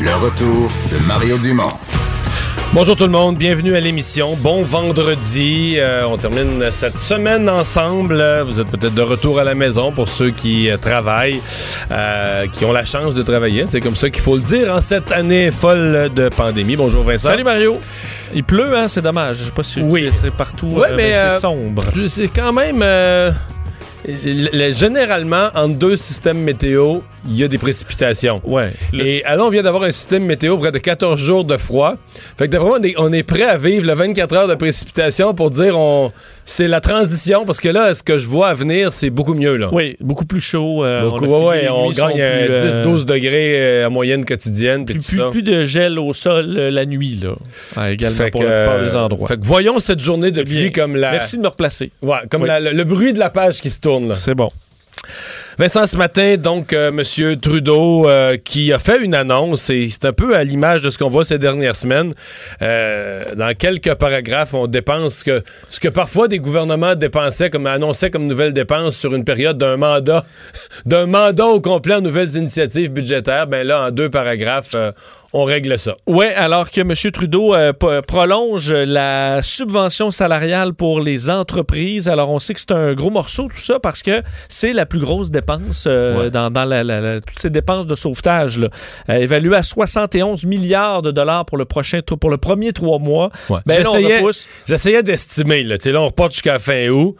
Le retour de Mario Dumont. Bonjour tout le monde, bienvenue à l'émission. Bon vendredi. Euh, on termine cette semaine ensemble. Vous êtes peut-être de retour à la maison pour ceux qui euh, travaillent, euh, qui ont la chance de travailler. C'est comme ça qu'il faut le dire en cette année folle de pandémie. Bonjour Vincent. Salut Mario. Il pleut, hein, c'est dommage. Je sais pas si Oui. c'est partout. Ouais, euh, mais, c'est euh, sombre. C'est quand même. euh, le- le- généralement, entre deux systèmes météo, il y a des précipitations. Ouais. Le- Et alors, on vient d'avoir un système météo près de 14 jours de froid. Fait que moi, on est, on est prêt à vivre le 24 heures de précipitation pour dire on c'est la transition parce que là, ce que je vois à venir, c'est beaucoup mieux. Là. Oui, beaucoup plus chaud. euh, Beaucoup, on ouais, ouais, on gagne plus, euh, euh, 10-12 degrés euh, à moyenne quotidienne. Plus, tout plus, ça. plus de gel au sol euh, la nuit, là. Ah, également Fait pour la plupart euh, des endroits. fait que voyons cette journée de pluie comme la, Merci de me replacer. ouais, comme Oui. la- le, le bruit de la page qui se tourne. C'est bon. Vincent, ce matin, donc, euh, M. Trudeau euh, qui a fait une annonce, et c'est un peu à l'image de ce qu'on voit ces dernières semaines. Euh, dans quelques paragraphes, on dépense que, ce que parfois des gouvernements dépensaient, comme annonçaient comme nouvelles dépenses sur une période d'un mandat, d'un mandat au complet en nouvelles initiatives budgétaires. Ben là, en deux paragraphes, on règle ça. Oui, alors que M. Trudeau euh, prolonge la subvention salariale pour les entreprises. Alors, on sait que c'est un gros morceau, tout ça, parce que c'est la plus grosse dépense euh, Ouais. dans, dans la- la- la- toutes ces dépenses de sauvetage, là. Euh, évaluées à 71 milliards de dollars pour le, prochain, pour le premier trois mois. Ben J'essayais- d'estimer. Là, on repart jusqu'à fin août.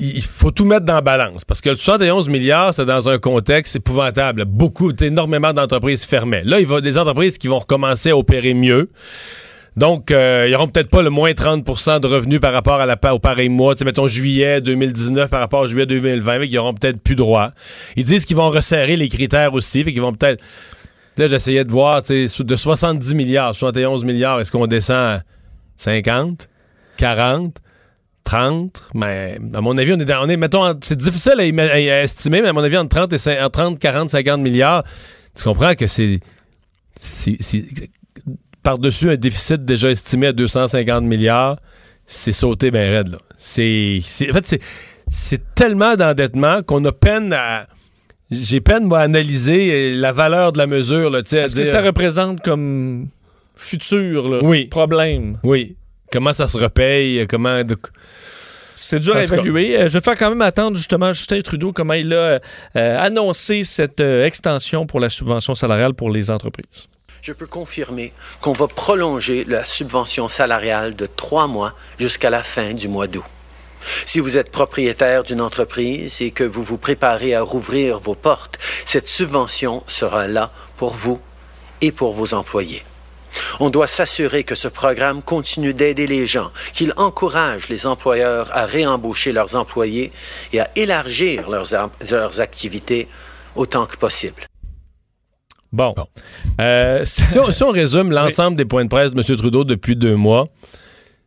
Il faut tout mettre dans la balance. Parce que le 71 milliards, c'est dans un contexte épouvantable. Beaucoup, énormément d'entreprises fermaient. Là, il va des entreprises qui vont recommencer à opérer mieux. Donc, euh, ils n'auront peut-être pas le moins 30% de revenus par rapport à la, au pareil mois. Tu sais, mettons juillet 2019 par rapport à juillet 2020, mais qu'ils auront peut-être plus droit. Ils disent qu'ils vont resserrer les critères aussi, fait qu'ils vont peut-être... Là, j'essayais de voir, de 70 milliards, 71 milliards, est-ce qu'on descend à 50, 40, 30? Mais à mon avis, on est, dans, on est mettons, c'est difficile à, estimer, mais à mon avis, entre 30, et cin- entre 30, 40, 50 milliards, tu comprends que c'est... c'est- c'est- par-dessus un déficit déjà estimé à 250 milliards, c'est sauté bien raide. Là. C'est, c'est- en fait, c'est, c'est tellement d'endettement qu'on a peine à... J'ai peine, moi, à analyser euh, la valeur de la mesure. Là, tu sais, à Est-ce que ça représente comme futur là, Oui. problème? Oui. Comment ça se repaye? Comment... de- C'est dur à évaluer. Euh, je vais faire quand même attendre justement Justin Trudeau comment il a euh, annoncé cette euh, extension pour la subvention salariale pour les entreprises. Je peux confirmer qu'on va prolonger la subvention salariale de trois mois jusqu'à la fin du mois d'août. Si vous êtes propriétaire d'une entreprise et que vous vous préparez à rouvrir vos portes, cette subvention sera là pour vous et pour vos employés. On doit s'assurer que ce programme continue d'aider les gens, qu'il encourage les employeurs à réembaucher leurs employés et à élargir leurs, activités autant que possible. Bon. Bon. Euh, ça- Si on, si on résume l'ensemble des points de presse de M. Trudeau depuis deux mois,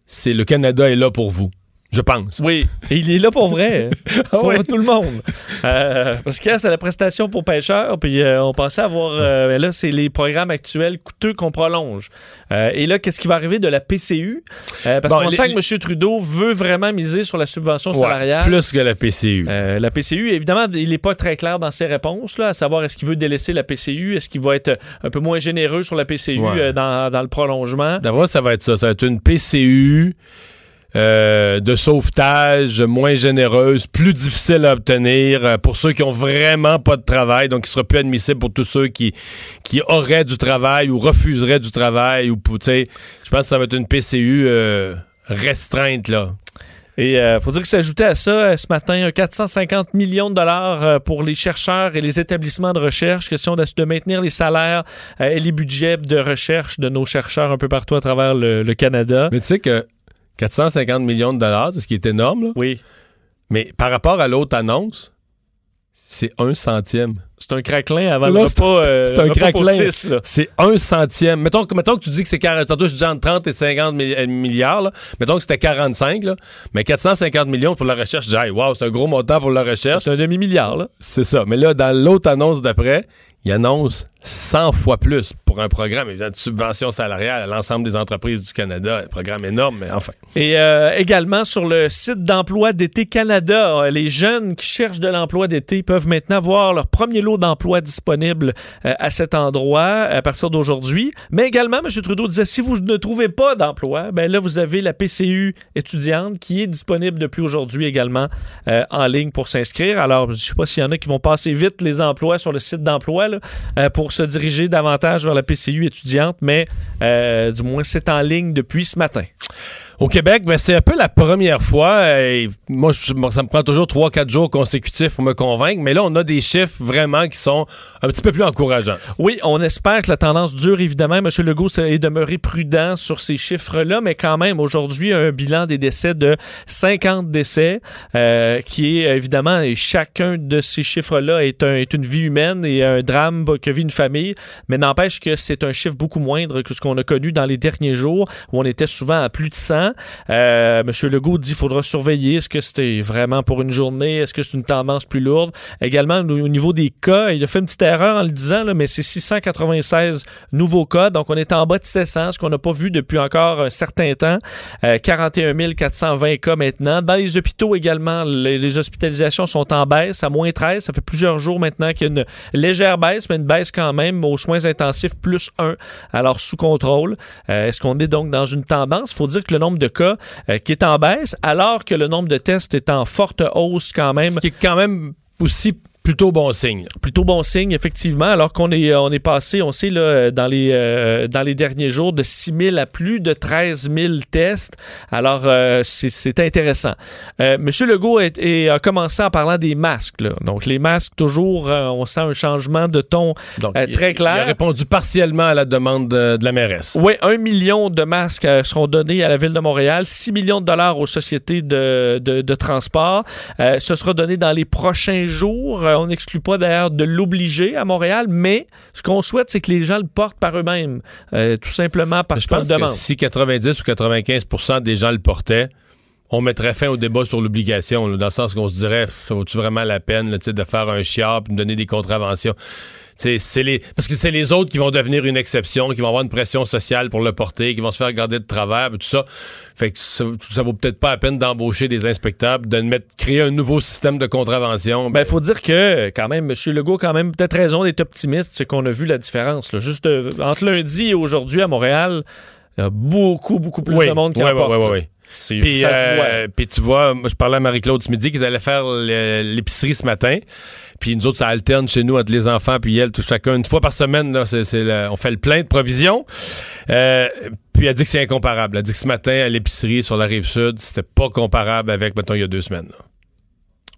c'est le Canada est là pour vous. Je pense. oui, et il est là pour vrai, pour ouais. tout le monde. Euh, parce que c'est la prestation pour pêcheurs, puis euh, on pensait avoir... euh, mais là, c'est les programmes actuels coûteux qu'on prolonge. Et là, qu'est-ce qui va arriver de la PCU? Parce Bon, qu'on sent que M. Trudeau veut vraiment miser sur la subvention Ouais, salariale. plus que la PCU. La PCU, évidemment, il n'est pas très clair dans ses réponses, là, à savoir est-ce qu'il veut délaisser la PCU, est-ce qu'il va être un peu moins généreux sur la PCU Ouais. dans, dans le prolongement. D'abord, ça va être ça. Ça va être une PCU euh, de sauvetage moins généreuse, plus difficile à obtenir euh, pour ceux qui ont vraiment pas de travail, donc qui sera plus admissible pour tous ceux qui, qui auraient du travail ou refuseraient du travail ou je pense que ça va être une PCU euh, restreinte là. Et il faut dire que s'ajoutait à ça ce matin un 450 millions de dollars pour les chercheurs et les établissements de recherche, question de, de maintenir les salaires et les budgets de recherche de nos chercheurs un peu partout à travers le, le Canada. Mais tu sais que 450 millions de dollars, c'est ce qui est énorme. Là. Oui. Mais par rapport à l'autre annonce, c'est un centième. C'est un craquelin avant Là, le c'est- repas. euh, c'est un pour craquelin. C'est un centième. Mettons, que- mettons que tu dis que c'est 40. Tantôt, je dis entre 30 et 50 mi- euh, milliards. Là. Mettons que c'était 45. Là. Mais 450 millions pour la recherche. Je dis, hey, wow, c'est un gros montant pour la recherche. C'est un demi-milliard, là. C'est ça. Mais là, dans l'autre annonce d'après, il annonce 100 fois plus pour un programme évidemment, de subvention salariale à l'ensemble des entreprises du Canada. Un programme énorme, mais enfin. Et euh, également sur le site d'emploi d'été Canada, euh, les jeunes qui cherchent de l'emploi d'été peuvent maintenant voir leur premier lot d'emploi disponible euh, à cet endroit à partir d'aujourd'hui. Mais également, M. Trudeau disait si vous ne trouvez pas d'emploi, ben là vous avez la PCU étudiante qui est disponible depuis aujourd'hui également en ligne pour s'inscrire. Alors je ne sais pas s'il y en a qui vont passer vite les emplois sur le site d'emploi pour se diriger davantage vers la PCU étudiante, mais euh, du moins c'est en ligne depuis ce matin. Au Québec, ben, c'est un peu la première fois. et moi, ça me prend toujours 3-4 jours consécutifs pour me convaincre. Mais là, on a des chiffres vraiment qui sont un petit peu plus encourageants. Oui, on espère que la tendance dure, évidemment. M. Legault est demeuré prudent sur ces chiffres-là, mais quand même, aujourd'hui, un bilan des décès de 50 décès, euh, qui est évidemment, et chacun de ces chiffres-là est, est une vie humaine et un drame que vit une famille, mais n'empêche que c'est un chiffre beaucoup moindre que ce qu'on a connu dans les derniers jours, où on était souvent à plus de 100. Euh, M. Legault dit qu'il faudra surveiller. Est-ce que c'était vraiment pour une journée? Est-ce que c'est une tendance plus lourde? Également, au au niveau des cas, il a fait une petite erreur en le disant, mais c'est 696 nouveaux cas. Donc, on est en bas de 700, ce qu'on n'a pas vu depuis encore un certain temps. Euh, 41 420 cas maintenant. Dans les hôpitaux également, les, les hospitalisations sont en baisse, à moins 13. Ça fait plusieurs jours maintenant qu'il y a une légère baisse, mais une baisse quand même aux soins intensifs plus 1. Alors, sous contrôle. Euh, Est-ce qu'on est donc dans une tendance? Il faut dire que le nombre de cas euh, qui est en baisse, alors que le nombre de tests est en forte hausse quand même. Ce qui est quand même aussi plutôt bon signe. Plutôt bon signe, effectivement, alors qu'on est, on est passé, on sait, là, dans, les, euh, dans les derniers jours, de 6 000 à plus de 13 000 tests. Alors, euh, c'est- intéressant. Euh, Monsieur Legault est- est- a commencé en parlant des masques. là. Donc, les masques, toujours, euh, on sent un changement de ton Donc, euh, il- très Il a clair. répondu partiellement à la demande de, de la mairesse. Oui, un million de masques euh, seront donnés à la ville de Montréal, 6 millions de dollars aux sociétés de, de, de transport. Euh, ce sera donné dans les prochains jours. Euh, on n'exclut pas d'ailleurs de l'obliger à Montréal, mais ce qu'on souhaite, c'est que les gens le portent par eux-mêmes, euh, tout simplement parce qu'on le pense que demande. si 90 ou 95% des gens le portaient, on mettrait fin au débat sur l'obligation, dans le sens qu'on se dirait, ça vaut-tu vraiment la peine là, de faire un chiard et de donner des contraventions? C'est les, parce que c'est les autres qui vont devenir une exception, qui vont avoir une pression sociale pour le porter, qui vont se faire garder de travers, tout ça. Fait que ça, ça vaut peut-être pas la peine d'embaucher des inspecteurs, de mettre, créer un nouveau système de contravention. Ben, faut dire que, quand même, M. Legault a quand même peut-être raison d'être optimiste, c'est qu'on a vu la différence. là. Juste euh, entre lundi et aujourd'hui à Montréal, il y a beaucoup, beaucoup plus oui, de monde qui oui, en porte. oui, oui, oui. Puis, euh, tu vois, moi, je parlais à Marie-Claude ce midi qui allait faire l'épicerie ce matin. Puis nous autres, ça alterne chez nous entre les enfants puis elle, tout chacun une fois par semaine. Là, on fait le plein de provisions. Euh, puis elle dit que c'est incomparable. Elle dit que ce matin, à l'épicerie sur la rive sud, c'était pas comparable avec, mettons, il y a deux semaines.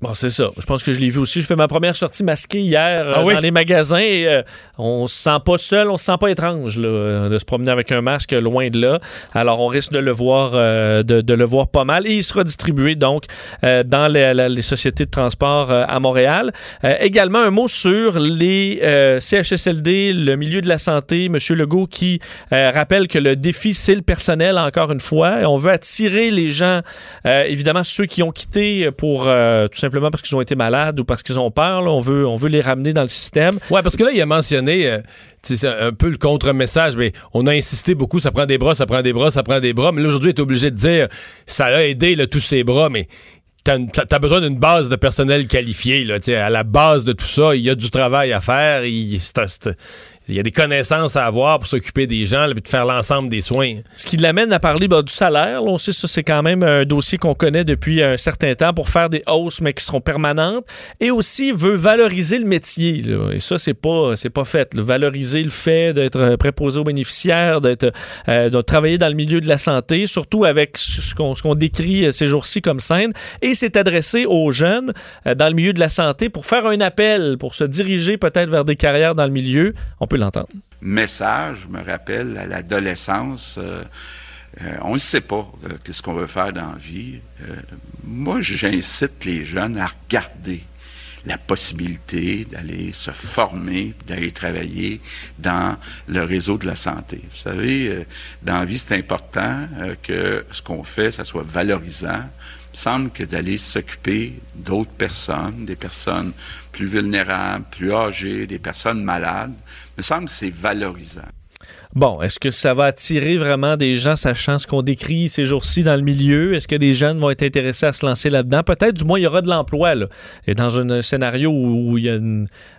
Bon, c'est ça. Je pense que je l'ai vu aussi. Je fais ma première sortie masquée hier euh, Ah oui? dans les magasins et euh, on se sent pas seul, on se sent pas étrange là, euh, de se promener avec un masque loin de là. Alors on risque de le voir, euh, de, de le voir pas mal et il sera distribué donc euh, dans les, la- les sociétés de transport euh, à Montréal. Euh, également un mot sur les euh, CHSLD, le milieu de la santé. Monsieur Legault qui euh, rappelle que le défi c'est le personnel encore une fois. On veut attirer les gens, euh, évidemment ceux qui ont quitté pour euh, tout simplement parce qu'ils ont été malades ou parce qu'ils ont peur. on veut, on veut les ramener dans le système. Ouais, parce que là, il a mentionné, euh, un peu le contre-message, mais on a insisté beaucoup, ça prend des bras, ça prend des bras, ça prend des bras. Mais là, aujourd'hui, il est obligé de dire, ça a aidé tous ces bras, mais t'as t'as besoin d'une base de personnel qualifié. Là, à la base de tout ça, il y a du travail à faire. Il y a des connaissances à avoir pour s'occuper des gens et de faire l'ensemble des soins. Ce qui l'amène à parler ben, du salaire. Là, on sait que c'est quand même un dossier qu'on connaît depuis un certain temps pour faire des hausses, mais qui seront permanentes. Et aussi veut valoriser le métier. Là. Et ça, c'est pas pas fait. Là. Valoriser le fait d'être préposé aux bénéficiaires, d'être euh, de travailler dans le milieu de la santé, surtout avec ce qu'on qu'on décrit ces jours-ci comme scène. Et c'est adressé aux jeunes euh, dans le milieu de la santé pour faire un appel, pour se diriger peut-être vers des carrières dans le milieu. On peut l'entendre. Message, je me rappelle, à l'adolescence. Euh, euh, on ne sait pas euh, qu'est-ce qu'on veut faire dans la vie. Moi, j'incite les jeunes à regarder la possibilité d'aller se former, d'aller travailler dans le réseau de la santé. Vous savez, dans la vie, c'est important que ce qu'on fait, ça soit valorisant. Il me semble que d'aller s'occuper d'autres personnes, des personnes plus vulnérables, plus âgées, des personnes malades, me semble que c'est valorisant. Bon, est-ce que ça va attirer vraiment des gens sachant ce qu'on décrit ces jours-ci dans le milieu? Est-ce que des jeunes vont être intéressés à se lancer là-dedans? Peut-être, du moins, il y aura de l'emploi. Là. Et dans un scénario où, il y a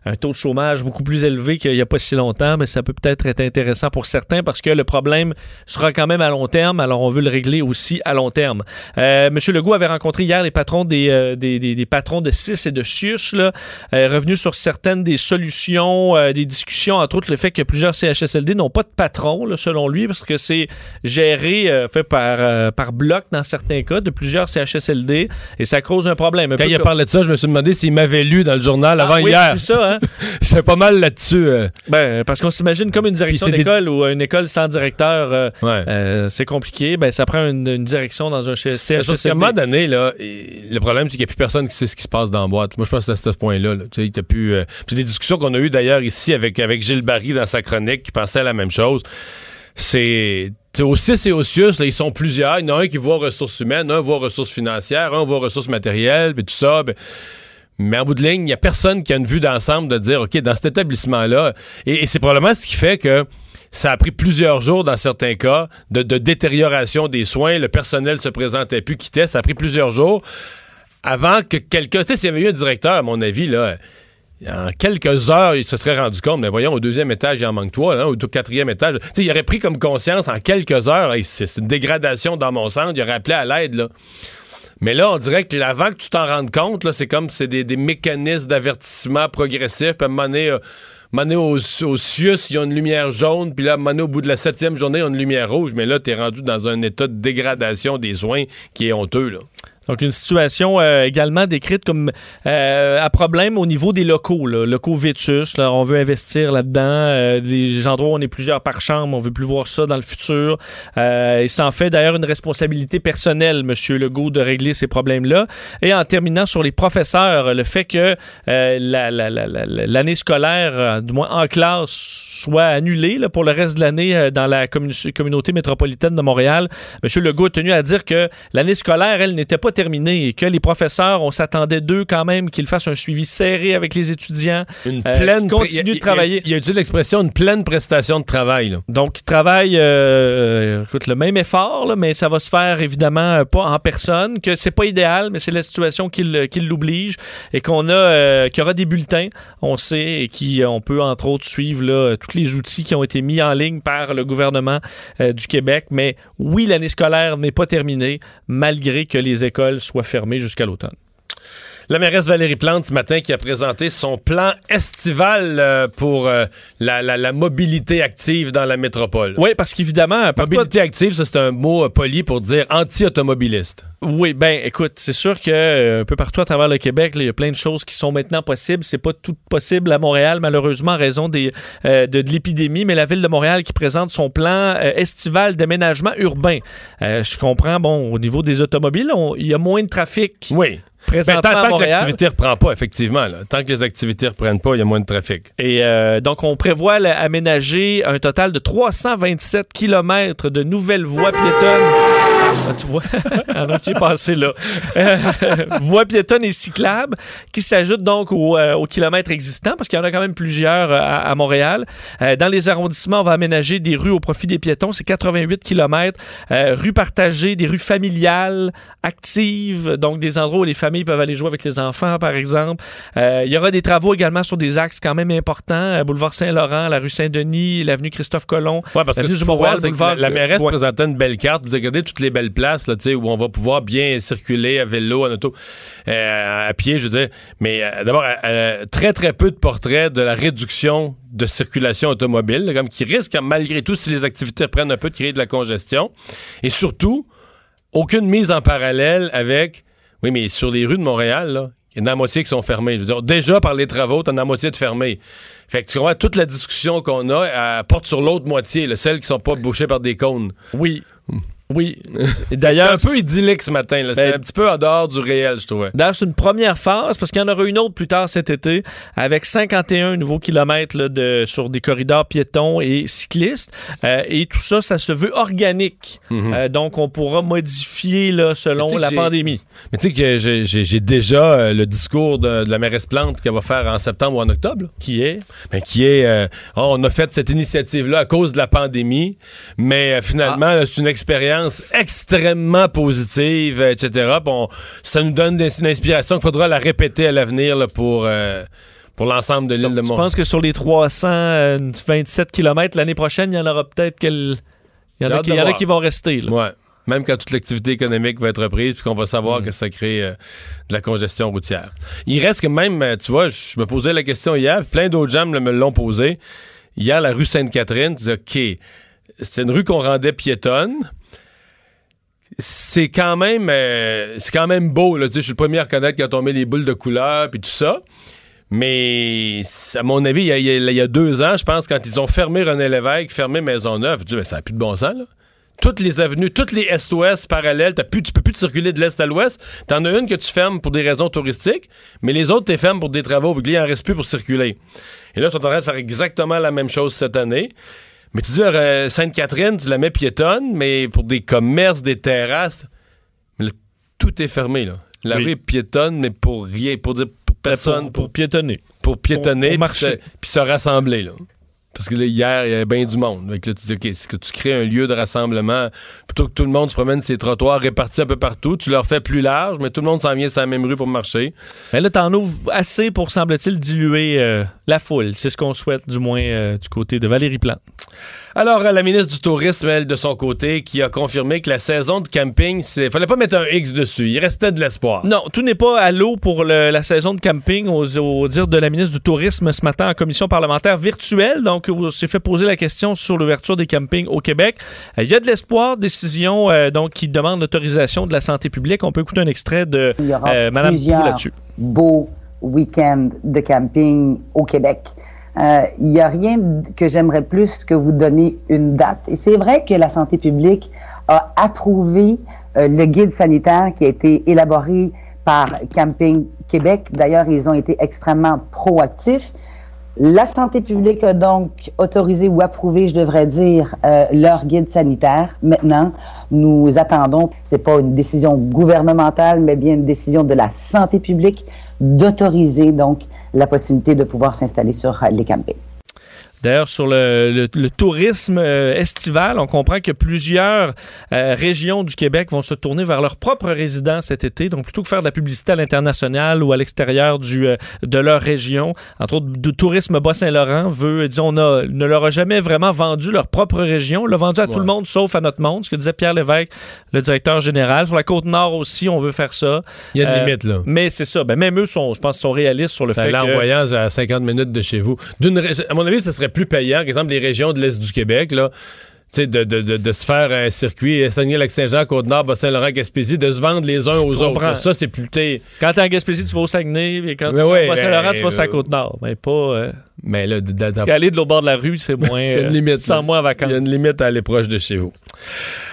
un taux de chômage beaucoup plus élevé qu'il n'y a pas si longtemps, mais ça peut peut-être être intéressant pour certains parce que le problème sera quand même à long terme, alors on veut le régler aussi à long terme. Euh, Monsieur Legault avait rencontré hier les patrons des, euh, des patrons de CIS et de CIUS, là, euh, revenu sur certaines des solutions, euh, des discussions, entre autres le fait que plusieurs CHSLD n'ont pas de patron, là, selon lui, parce que c'est géré, euh, fait par, euh, par bloc dans certains cas de plusieurs CHSLD, et ça cause un problème. Un Quand il a comme- parlé de ça, je me suis demandé s'il m'avait lu dans le journal avant Ah oui, hier. c'est ça, hein? J'étais pas mal là-dessus. euh. Ben, parce qu'on s'imagine comme une direction des- d'école ou une école sans directeur, Ouais. c'est compliqué. Ben, ça prend une, une direction dans un Parce qu'à un CHSLD. moment donné, là, le problème, c'est qu'il n'y a plus personne qui sait ce qui se passe dans la boîte. Moi, je pense que c'est à ce point-là. là. Tu sais, plus. C'est des discussions qu'on a eues d'ailleurs ici avec, avec Gilles Barry dans sa chronique qui pensait à la même chose. C'est. Au CIS et au ils sont plusieurs. Il y en a un qui voit ressources humaines, un voit ressources financières, un voit ressources matérielles, puis tout ça. ben, mais en bout de ligne, il n'y a personne qui a une vue d'ensemble de dire, OK, dans cet établissement-là, et, c'est probablement ce qui fait que ça a pris plusieurs jours dans certains cas de, de détérioration des soins. Le personnel se présentait plus, quittait. Ça a pris plusieurs jours avant que quelqu'un. Tu sais, s'il y avait eu un directeur, à mon avis, là. En quelques heures, il se serait rendu compte, mais voyons, au deuxième étage, il en manque trois, là, au quatrième étage. Tu sais, il aurait pris comme conscience en quelques heures, c'est une dégradation dans mon centre, il aurait appelé à l'aide. Mais là, on dirait que avant que tu t'en rendes compte, c'est comme c'est des, mécanismes d'avertissement progressifs. Puis à un moment donné, euh, au, au il y a une lumière jaune. Puis là, donné, au bout de la septième journée, il y a une lumière rouge. Mais là, t'es rendu dans un état de dégradation des soins qui est honteux. Donc, une situation euh, également décrite comme euh, à problème au niveau des locaux, là, locaux vétus. Là, on veut investir là-dedans. Euh, des endroits où on est plusieurs par chambre, on veut plus voir ça dans le futur. Il s'en fait d'ailleurs une responsabilité personnelle, Monsieur Legault, de régler ces problèmes-là. Et en terminant sur les professeurs, le fait que la- la- la- la- la- l'année scolaire, du moins en classe, soit annulée pour le reste de l'année dans la commu- communauté métropolitaine de Montréal. Monsieur Legault a tenu à dire que l'année scolaire, elle, n'était pas terminée et que les professeurs, on s'attendait d'eux quand même qu'ils fassent un suivi serré avec les étudiants. Une Euh, pleine. continue de travailler. Il, a utilisé l'expression une pleine prestation de travail. Là? Donc, ils travaillent, euh, écoute, le même effort, là, mais ça va se faire évidemment euh, pas en personne, que c'est pas idéal, mais c'est la situation qui, l'oblige et qu'on a, euh, qu'il y aura des bulletins, on sait, et qui, on peut entre autres suivre là, tous les outils qui ont été mis en ligne par le gouvernement euh, du Québec. Mais oui, l'année scolaire n'est pas terminée, malgré que les écoles soient fermées jusqu'à l'automne. La mairesse Valérie Plante ce matin qui a présenté son plan estival euh, pour euh, la, la- la mobilité active dans la métropole. Oui, parce qu'évidemment, Mobilité active, ça c'est un mot euh, poli pour dire anti-automobiliste. Oui, ben écoute, c'est sûr que un peu partout à travers le Québec, il y a plein de choses qui sont maintenant possibles. C'est pas tout possible à Montréal, malheureusement, en raison des, euh, de, de l'épidémie, mais la ville de Montréal qui présente son plan euh, estival d'aménagement urbain. Euh, je comprends, bon, au niveau des automobiles, il y a moins de trafic Oui. Mais présentement tant, à tant que l'activité reprend pas, effectivement. là. Tant que les activités reprennent pas, il y a moins de trafic. Et euh, donc, on prévoit là, aménager un total de 327 km de nouvelles voies piétonnes Ah, tu vois, on a qui est passé là. Euh, voies piétonnes et cyclables qui s'ajoutent donc au, euh, au kilomètre existant parce qu'il y en a quand même plusieurs euh, à, à Montréal. Euh, dans les arrondissements, on va aménager des rues au profit des piétons. C'est 88 kilomètres. Euh, rues partagées, des rues familiales, actives, donc des endroits où les familles peuvent aller jouer avec les enfants, par exemple. Euh, il y aura des travaux également sur des axes quand même importants. Euh, boulevard Saint-Laurent, la rue Saint-Denis, l'avenue Christophe-Colomb. Ouais, parce que du Mont-Royal, voir, que la, la mairesse Ouais. présentait une belle carte. Vous regardez toutes les belles places là, où on va pouvoir bien circuler à vélo, en auto, euh, à pied, je veux dire. Mais euh, d'abord, très, très peu de portraits de la réduction de circulation automobile, comme qui risque, malgré tout, si les activités reprennent un peu, de créer de la congestion. Et surtout, aucune mise en parallèle avec... Oui, mais sur les rues de Montréal, là, il y en a la moitié qui sont fermées. Je veux dire, déjà, par les travaux, t'en as la moitié de fermées. Fait que tu comprends, toute la discussion qu'on a, elle porte sur l'autre moitié, là, celles qui sont pas bouchées par des cônes. Oui. Oui. D'ailleurs, un peu idyllique ce matin. C'était Ben- un petit peu en dehors du réel, je trouvais. D'ailleurs, c'est une première phase parce qu'il y en aura une autre plus tard cet été avec 51 nouveaux kilomètres là, de, sur des corridors piétons et cyclistes. Euh, et tout ça, ça se veut organique. Euh, donc, on pourra modifier là, selon la pandémie. Mais tu sais que j'ai- déjà euh, le discours de, de la mairesse Plante qu'elle va faire en septembre ou en octobre. là. Qui est? Ben, qui est, oh, on a fait cette initiative-là à cause de la pandémie, mais finalement, Ah. c'est une expérience extrêmement positive, euh, etc. Puis on- ça nous donne une inspiration qu'il faudra la répéter à l'avenir pour, euh, pour l'ensemble de l'île de Je Montréal. pense que sur les 327 kilomètres l'année prochaine, il y en aura peut-être quel... Il y en a, qui, y en a qui vont rester. là. Ouais. Même quand toute l'activité économique va être reprise, puis qu'on va Mm. savoir que ça crée euh, de la congestion routière. Il reste que même, euh, tu vois, je me posais la question hier, plein d'autres gens me l'ont posé. Hier, la rue Sainte-Catherine, tu disais, OK, c'est une rue qu'on rendait piétonne. C'est quand même euh, c'est quand même beau. Tu je suis le premier à reconnaître quand on met les boules de couleur, puis tout ça. Mais à mon avis, il y, a, a- a deux ans, je pense, quand ils ont fermé René Lévesque, fermé Maisonneuve, tu dis, ben, ça n'a plus de bon sens. Toutes les avenues, toutes les est-ouest parallèles, t'as plus, tu peux plus te circuler de l'est à l'ouest. T'en as une que tu fermes pour des raisons touristiques, mais les autres, tu fermes pour des travaux. Il en reste plus pour circuler. Et là, ils sont en train de faire exactement la même chose cette année. Mais tu dis, euh, Sainte-Catherine, tu la mets piétonne, mais pour des commerces, des terrasses. Mais là, tout est fermé, là. La Oui. rue est piétonne, mais pour rien, pour, dire, pour personne, Pour, pour piétonner. pour piétonner pour puis marcher. se, puis se rassembler. Là. Parce que là, hier, il y avait bien du monde. Que là, tu dis, OK, c'est que tu crées un lieu de rassemblement, plutôt que tout le monde se promène ses trottoirs répartis un peu partout, tu leur fais plus large, mais tout le monde s'en vient sur la même rue pour marcher. Mais là, t'en ouvres assez pour, semble-t-il, diluer euh, la foule. C'est ce qu'on souhaite, du moins, euh, du côté de Valérie Plante. Alors, euh, la ministre du Tourisme, elle, de son côté, qui a confirmé que la saison de camping, il fallait pas mettre un X dessus. Il restait de l'espoir. Non, tout n'est pas à l'eau pour le- la saison de camping, aux, au dire de la ministre du Tourisme ce matin en commission parlementaire virtuelle. Donc, on s'est fait poser la question sur l'ouverture des campings au Québec. Euh, Il y a de l'espoir, décision euh, donc qui demande l'autorisation de la santé publique. On peut écouter un extrait de euh, Madame là-dessus. beaux week-ends de camping au Québec. Euh, Il n'y a rien que j'aimerais plus que vous donner une date. Et c'est vrai que la santé publique a approuvé euh, le guide sanitaire qui a été élaboré par Camping Québec. D'ailleurs, ils ont été extrêmement proactifs. La santé publique a donc autorisé ou approuvé, je devrais dire, euh, leur guide sanitaire. Maintenant, nous attendons, c'est pas une décision gouvernementale, mais bien une décision de la santé publique d'autoriser donc la possibilité de pouvoir s'installer sur les campings. D'ailleurs, sur le, le- le tourisme euh, estival, on comprend que plusieurs euh, régions du Québec vont se tourner vers leurs propres résidents cet été. Donc, plutôt que faire de la publicité à l'international ou à l'extérieur du, euh, de leur région, entre autres, du tourisme Bas-Saint-Laurent veut, disons, on a, ne leur a jamais vraiment vendu leur propre région. On l'a vendu à tout le monde, sauf à notre monde, ce que disait Pierre Lévesque, le directeur général. Sur la Côte-Nord aussi, on veut faire ça. Il y a une limite, là. Mais c'est ça. Ben, même eux, sont, je pense, sont réalistes sur le fait Là, en que... voyage à 50 minutes de chez vous. À mon avis, ce serait plus payant, par exemple, les régions de l'Est du Québec, là. De, de, de, de se faire un circuit Saguenay-Lac-Saint-Jean, Côte-Nord, Bas-Saint-Laurent, Gaspésie, de se vendre les uns aux autres. comprends. Ça, c'est plus... t'es- Quand t'es en Gaspésie, tu vas au Saguenay, et quand tu ouais, à ben, tu vas la euh, Côte-Nord. Mais pas... euh, Mais là, de- de- l'autre bord de la rue, c'est moins. c'est une limite. tu te sens là. moins en vacances. Il y a une limite à aller proche de chez vous.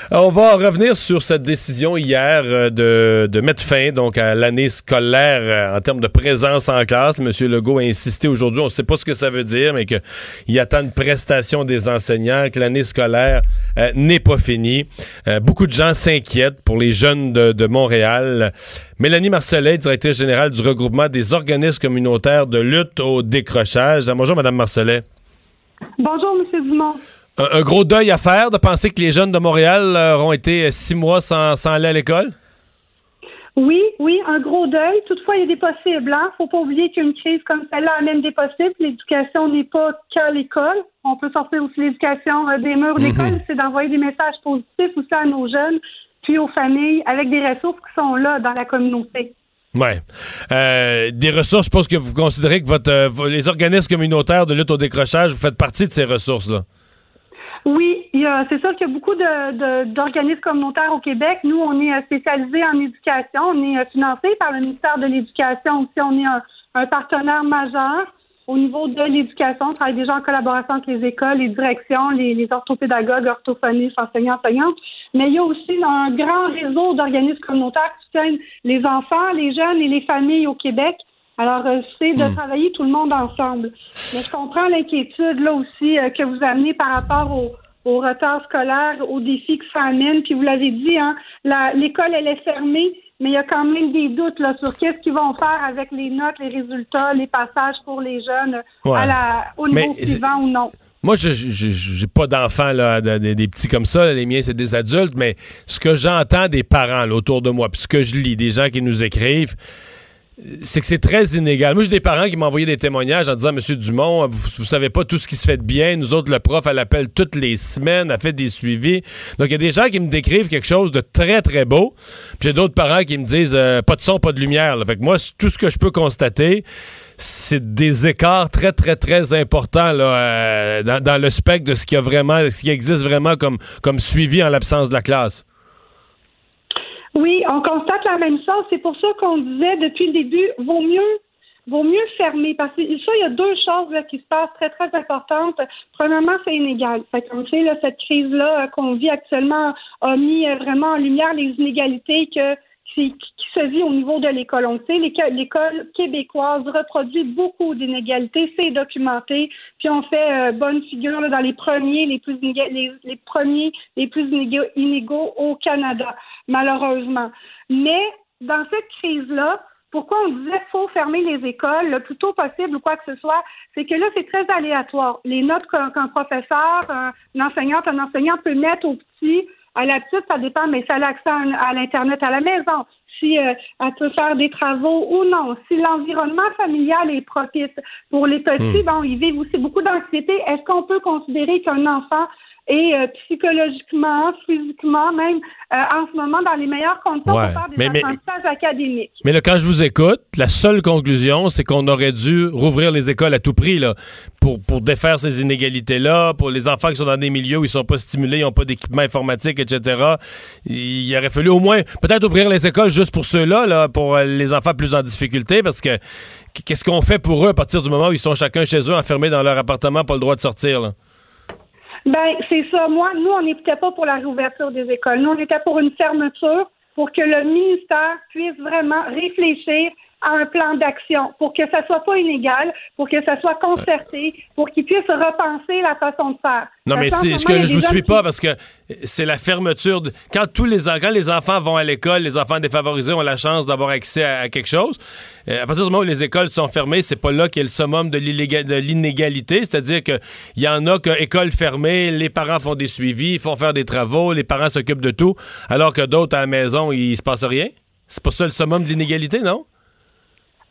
On va revenir sur cette décision hier euh, de, de mettre fin donc à l'année scolaire euh, en termes de présence en classe. Monsieur Legault a insisté aujourd'hui, on ne sait pas ce que ça veut dire, mais qu'il attend une prestation des enseignants, que l'année scolaire euh, n'est pas finie. beaucoup de gens s'inquiètent pour les jeunes de, de Montréal. Mélanie Marcelet, directrice générale du regroupement des organismes communautaires de lutte au décrochage. Bonjour, Madame Marcelet. Bonjour, Monsieur Dumont un, gros deuil à faire de penser que les jeunes de Montréal euh, auront été euh, six mois sans, aller à l'école? Oui, oui, un gros deuil. Toutefois, il y a des possibles. Hein? Faut pas oublier qu'une crise comme celle-là amène des possibles. L'éducation n'est pas qu'à l'école. On peut sortir aussi l'éducation euh, des murs de l'école. Mhm. C'est d'envoyer des messages positifs aussi à nos jeunes, puis aux familles, avec des ressources qui sont là dans la communauté. Oui. des ressources, je pense que vous considérez que votre, les organismes communautaires de lutte au décrochage, vous faites partie de ces ressources-là. Oui, c'est sûr qu'il y a beaucoup d'organismes communautaires au Québec. Nous, on est euh, spécialisés en éducation. On est euh, financé par le ministère de l'Éducation aussi. On est un, partenaire majeur au niveau de l'éducation. On travaille déjà en collaboration avec les écoles, les directions, les, orthopédagogues, orthophonistes, enseignants, enseignantes. Mais il y a aussi un grand réseau d'organismes communautaires qui soutiennent les enfants, les jeunes et les familles au Québec. Alors, euh, c'est de hmm. travailler tout le monde ensemble. Mais je comprends l'inquiétude là aussi euh, que vous amenez par rapport au, au retard scolaire, aux défis que ça amène. Puis vous l'avez dit, hein, l'école, elle est fermée, mais il y a quand même des doutes là, sur qu'est-ce qu'ils vont faire avec les notes, les résultats, les passages pour les jeunes à la, au niveau suivant ou non. Moi, je j'ai pas d'enfants, là, des, petits comme ça. les miens, c'est des adultes, mais ce que j'entends des parents autour de moi, puis ce que je lis, des gens qui nous écrivent, c'est que c'est très inégal. Moi, j'ai des parents qui envoyé des témoignages en disant, Monsieur Dumont, vous, savez pas tout ce qui se fait de bien. Nous autres, le prof, elle appelle toutes les semaines, elle fait des suivis. Donc, il y a des gens qui me décrivent quelque chose de très, très beau. Puis j'ai d'autres parents qui me disent, euh, pas de son, pas de lumière. Là. Fait que moi, tout ce que je peux constater, c'est des écarts très, très, très importants euh, dans, dans, le spectre de ce qui a vraiment, ce qui existe vraiment comme, comme suivi en l'absence de la classe. Oui, on constate la même chose. C'est pour ça qu'on disait depuis le début, vaut mieux vaut mieux fermer parce que ça, il y a deux choses qui se passent très, très importantes. Premièrement, c'est inégal. Fait qu'on sait, là, cette crise-là euh, qu'on vit actuellement a mis euh, vraiment en lumière les inégalités que qui, se vit au niveau de l'école. On sait, l'école québécoise reproduit beaucoup d'inégalités, c'est documenté, puis on fait euh, bonne figure dans les premiers, les plus les, les premiers, les plus inégaux au Canada, malheureusement. Mais dans cette crise-là, pourquoi on disait qu'il faut fermer les écoles le plus tôt possible ou quoi que ce soit, c'est que là, c'est très aléatoire. Les notes qu'un professeur, un enseignante, un enseignant peut mettre aux petits, à la petite, ça dépend, mais si elle a accès à, l'Internet à la maison, si euh, elle peut faire des travaux ou non, si l'environnement familial est propice pour les petits, hmm. bon, ils vivent aussi beaucoup d'anxiété. Est-ce qu'on peut considérer qu'un enfant et euh, psychologiquement, physiquement, même euh, en ce moment dans les meilleures conditions pour faire des mais, apprentissages académiques. Mais là, quand je vous écoute, la seule conclusion, c'est qu'on aurait dû rouvrir les écoles à tout prix là, pour, pour défaire ces inégalités-là, pour les enfants qui sont dans des milieux où ils sont pas stimulés, ils n'ont pas d'équipement informatique, etc. Il aurait fallu au moins peut-être ouvrir les écoles juste pour ceux-là, là, pour les enfants plus en difficulté, parce que qu'est-ce qu'on fait pour eux à partir du moment où ils sont chacun chez eux, enfermés dans leur appartement, pas le droit de sortir? Là? Ben, c'est ça. Moi, nous, on n'était pas pour la réouverture des écoles. Nous, on était pour une fermeture pour que le ministère puisse vraiment réfléchir à un plan d'action pour que ça soit pas inégal, pour que ça soit concerté, pour qu'ils puissent repenser la façon de faire. Non, mais c'est ce que je vous suis pas parce que c'est la fermeture. De... Quand tous les quand les enfants vont à l'école, les enfants défavorisés ont la chance d'avoir accès à, quelque chose. Euh, à partir du moment où les écoles sont fermées, c'est pas là qu'il y a le summum de l'inégalité. C'est-à-dire qu'il y en a que écoles fermées, les parents font des suivis, font faire des travaux, les parents s'occupent de tout, alors que d'autres à la maison, il se passe rien? C'est pas ça le summum de l'inégalité, non?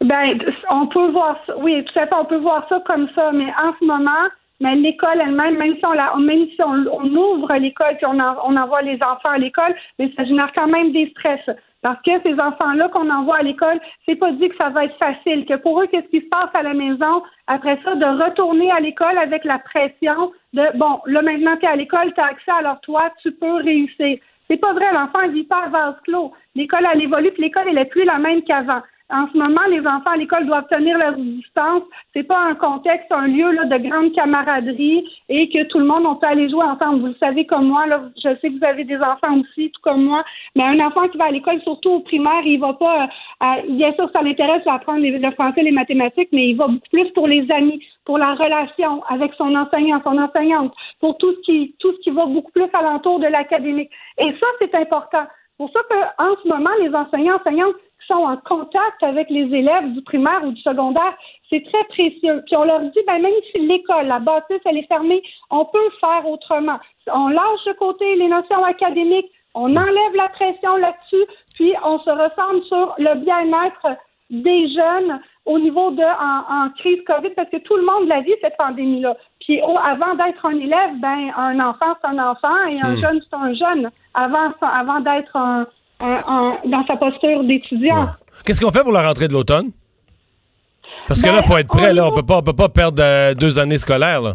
Ben, on peut voir ça. Oui, tout à fait, on peut voir ça comme ça, mais en ce moment, mais l'école elle-même, même si on la, même si on, ouvre l'école puis on, on envoie les enfants à l'école, mais ça génère quand même des stress. Parce que ces enfants-là qu'on envoie à l'école, c'est pas dit que ça va être facile. Que pour eux, qu'est-ce qui se passe à la maison après ça, de retourner à l'école avec la pression de bon, là maintenant tu es à l'école, tu as accès, alors toi, tu peux réussir. C'est pas vrai, l'enfant ne vit pas à vase clos. L'école, elle évolue, puis l'école, elle est plus la même qu'avant. En ce moment, les enfants à l'école doivent tenir leur distance. C'est pas un contexte, un lieu là, de grande camaraderie et que tout le monde, on peut aller jouer ensemble. Vous le savez comme moi, là, je sais que vous avez des enfants aussi, tout comme moi, mais un enfant qui va à l'école, surtout au primaire, il va pas, euh, à- bien sûr, ça l'intéresse d'apprendre le français, les mathématiques, mais il va beaucoup plus pour les amis, pour la relation avec son enseignant, son enseignante, pour tout ce qui, tout ce qui va beaucoup plus alentour de l'académique. Et ça, c'est important. pour ça qu'en ce moment, les enseignants, enseignantes qui sont en contact avec les élèves du primaire ou du secondaire, c'est très précieux. Puis on leur dit, ben, même si l'école, la bâtisse, elle est fermée, on peut faire autrement. On lâche de côté les notions académiques, on enlève la pression là-dessus, puis on se ressemble sur le bien-être des jeunes au niveau de en, en crise COVID parce que tout le monde l'a dit cette pandémie-là. Puis au- avant d'être un élève, ben un enfant c'est un enfant et un Hmm. jeune c'est un jeune. Avant avant d'être un, dans sa posture d'étudiant. Qu'est-ce qu'on fait pour la rentrée de l'automne? Parce que Ben, là, il faut être prêt. au Là. On peut pas, on peut pas perdre euh, deux années scolaires. Là.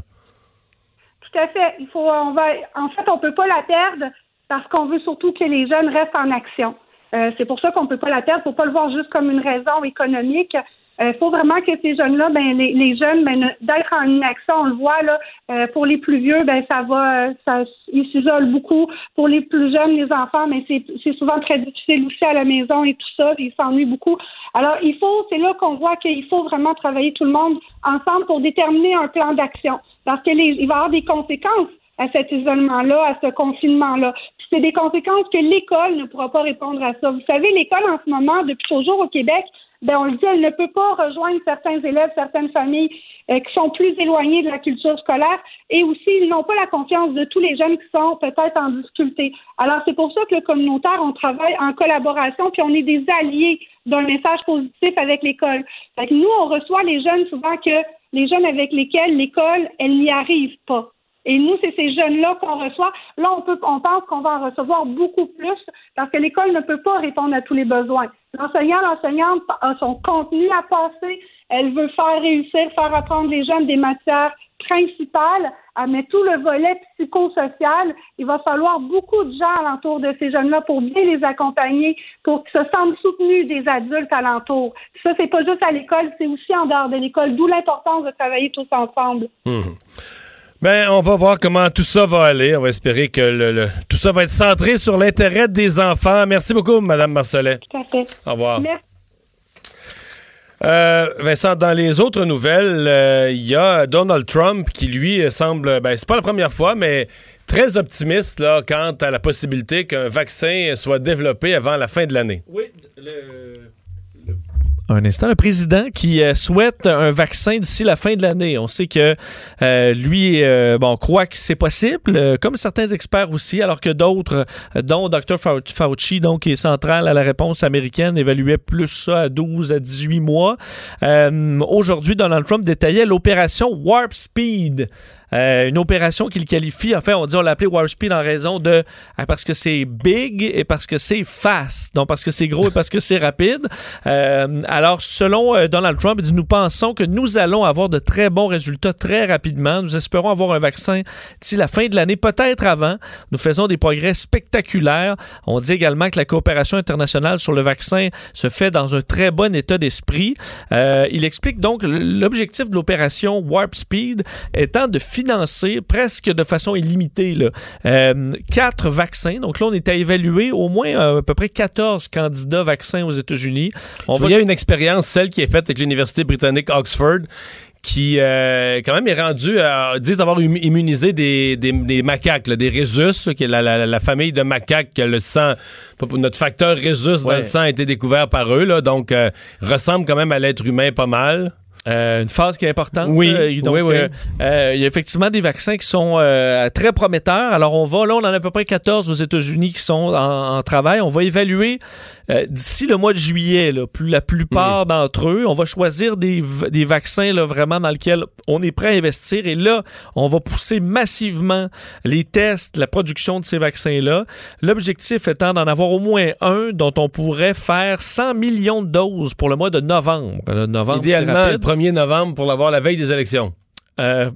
Tout à fait. Il faut, on va, en fait, on peut pas la perdre parce qu'on veut surtout que les jeunes restent en action. Euh, c'est pour ça qu'on peut pas la perdre. Faut pas le voir juste comme une raison économique. Il faut vraiment que ces jeunes-là, ben les, jeunes, ben d'être en inaction, on le voit là. euh, pour les plus vieux, ben ça va, euh, ça, ils s'isolent beaucoup. Pour les plus jeunes, les enfants, mais c'est c'est souvent très difficile aussi à la maison et tout ça. Ils s'ennuient beaucoup. Alors il faut, c'est là qu'on voit qu'il faut vraiment travailler tout le monde ensemble pour déterminer un plan d'action, parce que les, il va y avoir des conséquences à cet isolement-là, à ce confinement-là. C'est des conséquences que l'école ne pourra pas répondre à ça. Vous savez, l'école en ce moment, depuis toujours au Québec, ben on le dit, elle ne peut pas rejoindre certains élèves, certaines familles euh, qui sont plus éloignées de la culture scolaire et aussi ils n'ont pas la confiance de tous les jeunes qui sont peut-être en difficulté. Alors c'est pour ça que le communautaire, on travaille en collaboration puis on est des alliés d'un message positif avec l'école. Fait que nous, on reçoit les jeunes souvent que les jeunes avec lesquels l'école, elle n'y arrive pas. Et nous, c'est ces jeunes-là qu'on reçoit. Là, on peut, on pense qu'on va en recevoir beaucoup plus parce que l'école ne peut pas répondre à tous les besoins. L'enseignant, l'enseignante a son contenu à passer. Elle veut faire réussir, faire apprendre les jeunes des matières principales, mais tout le volet psychosocial, il va falloir beaucoup de gens alentour de ces jeunes-là pour bien les accompagner, pour qu'ils se sentent soutenus des adultes alentour. Ça, c'est pas juste à l'école, c'est aussi en dehors de l'école, d'où l'importance de travailler tous ensemble. Mhm. Ben, on va voir comment tout ça va aller. On va espérer que le- le- tout ça va être centré sur l'intérêt des enfants. Merci beaucoup, Madame Marcelet. Tout à fait. Au revoir. Merci. Euh, Vincent, dans les autres nouvelles, euh, il y a Donald Trump qui, lui, semble, ben, c'est pas la première fois, mais très optimiste là, quant à la possibilité qu'un vaccin soit développé avant la fin de l'année. Oui, Un instant, le président qui euh, souhaite un vaccin d'ici la fin de l'année. On sait que euh, lui, euh, bon, croit que c'est possible, comme certains experts aussi, alors que d'autres, dont Dr. Fau- Fauci, donc qui est central à la réponse américaine, évaluait plus ça à 12 à 18 mois. Aujourd'hui, Donald Trump détaillait l'opération Warp Speed. Euh, une opération qu'il qualifie, enfin, on dit on l'a appelé Warp Speed en raison de ah, parce que c'est big et parce que c'est fast, donc parce que c'est gros et parce que c'est rapide. Euh, alors, selon euh, Donald Trump, il dit nous pensons que nous allons avoir de très bons résultats très rapidement. Nous espérons avoir un vaccin d'ici la fin de l'année, peut-être avant. Nous faisons des progrès spectaculaires. On dit également que la coopération internationale sur le vaccin se fait dans un très bon état d'esprit. Euh, il explique donc l'objectif de l'opération Warp Speed étant de presque de façon illimitée là, euh, quatre vaccins. Donc là, on est à évaluer au moins euh, à peu près 14 candidats vaccins aux États-Unis. On Il y a une expérience, celle qui est faite avec l'Université britannique Oxford, qui euh, quand même est rendue, à, disent avoir immunisé des, des, des macaques, là, des rhésus, là, qui est la, la- la famille de macaques que le sang, notre facteur rhésus dans Ouais. le sang a été découvert par eux, là, donc euh, ressemble quand même à l'être humain pas mal. Euh, une phase qui est importante. Oui, Euh, donc, oui, oui. euh, euh, il y a effectivement des vaccins qui sont euh, très prometteurs. Alors, on va, là, on en a à peu près 14 aux États-Unis qui sont en, en travail. On va évaluer euh, d'ici le mois de juillet, là, plus, la Mm. plupart d'entre eux. On va choisir des, des vaccins là, vraiment dans lesquels on est prêt à investir. Et là, on va pousser massivement les tests, la production de ces vaccins-là. L'objectif étant d'en avoir au moins un dont on pourrait faire 100 millions de doses pour le mois de novembre. Le novembre, Idéalement, le 1er novembre pour l'avoir la veille des élections. Euh,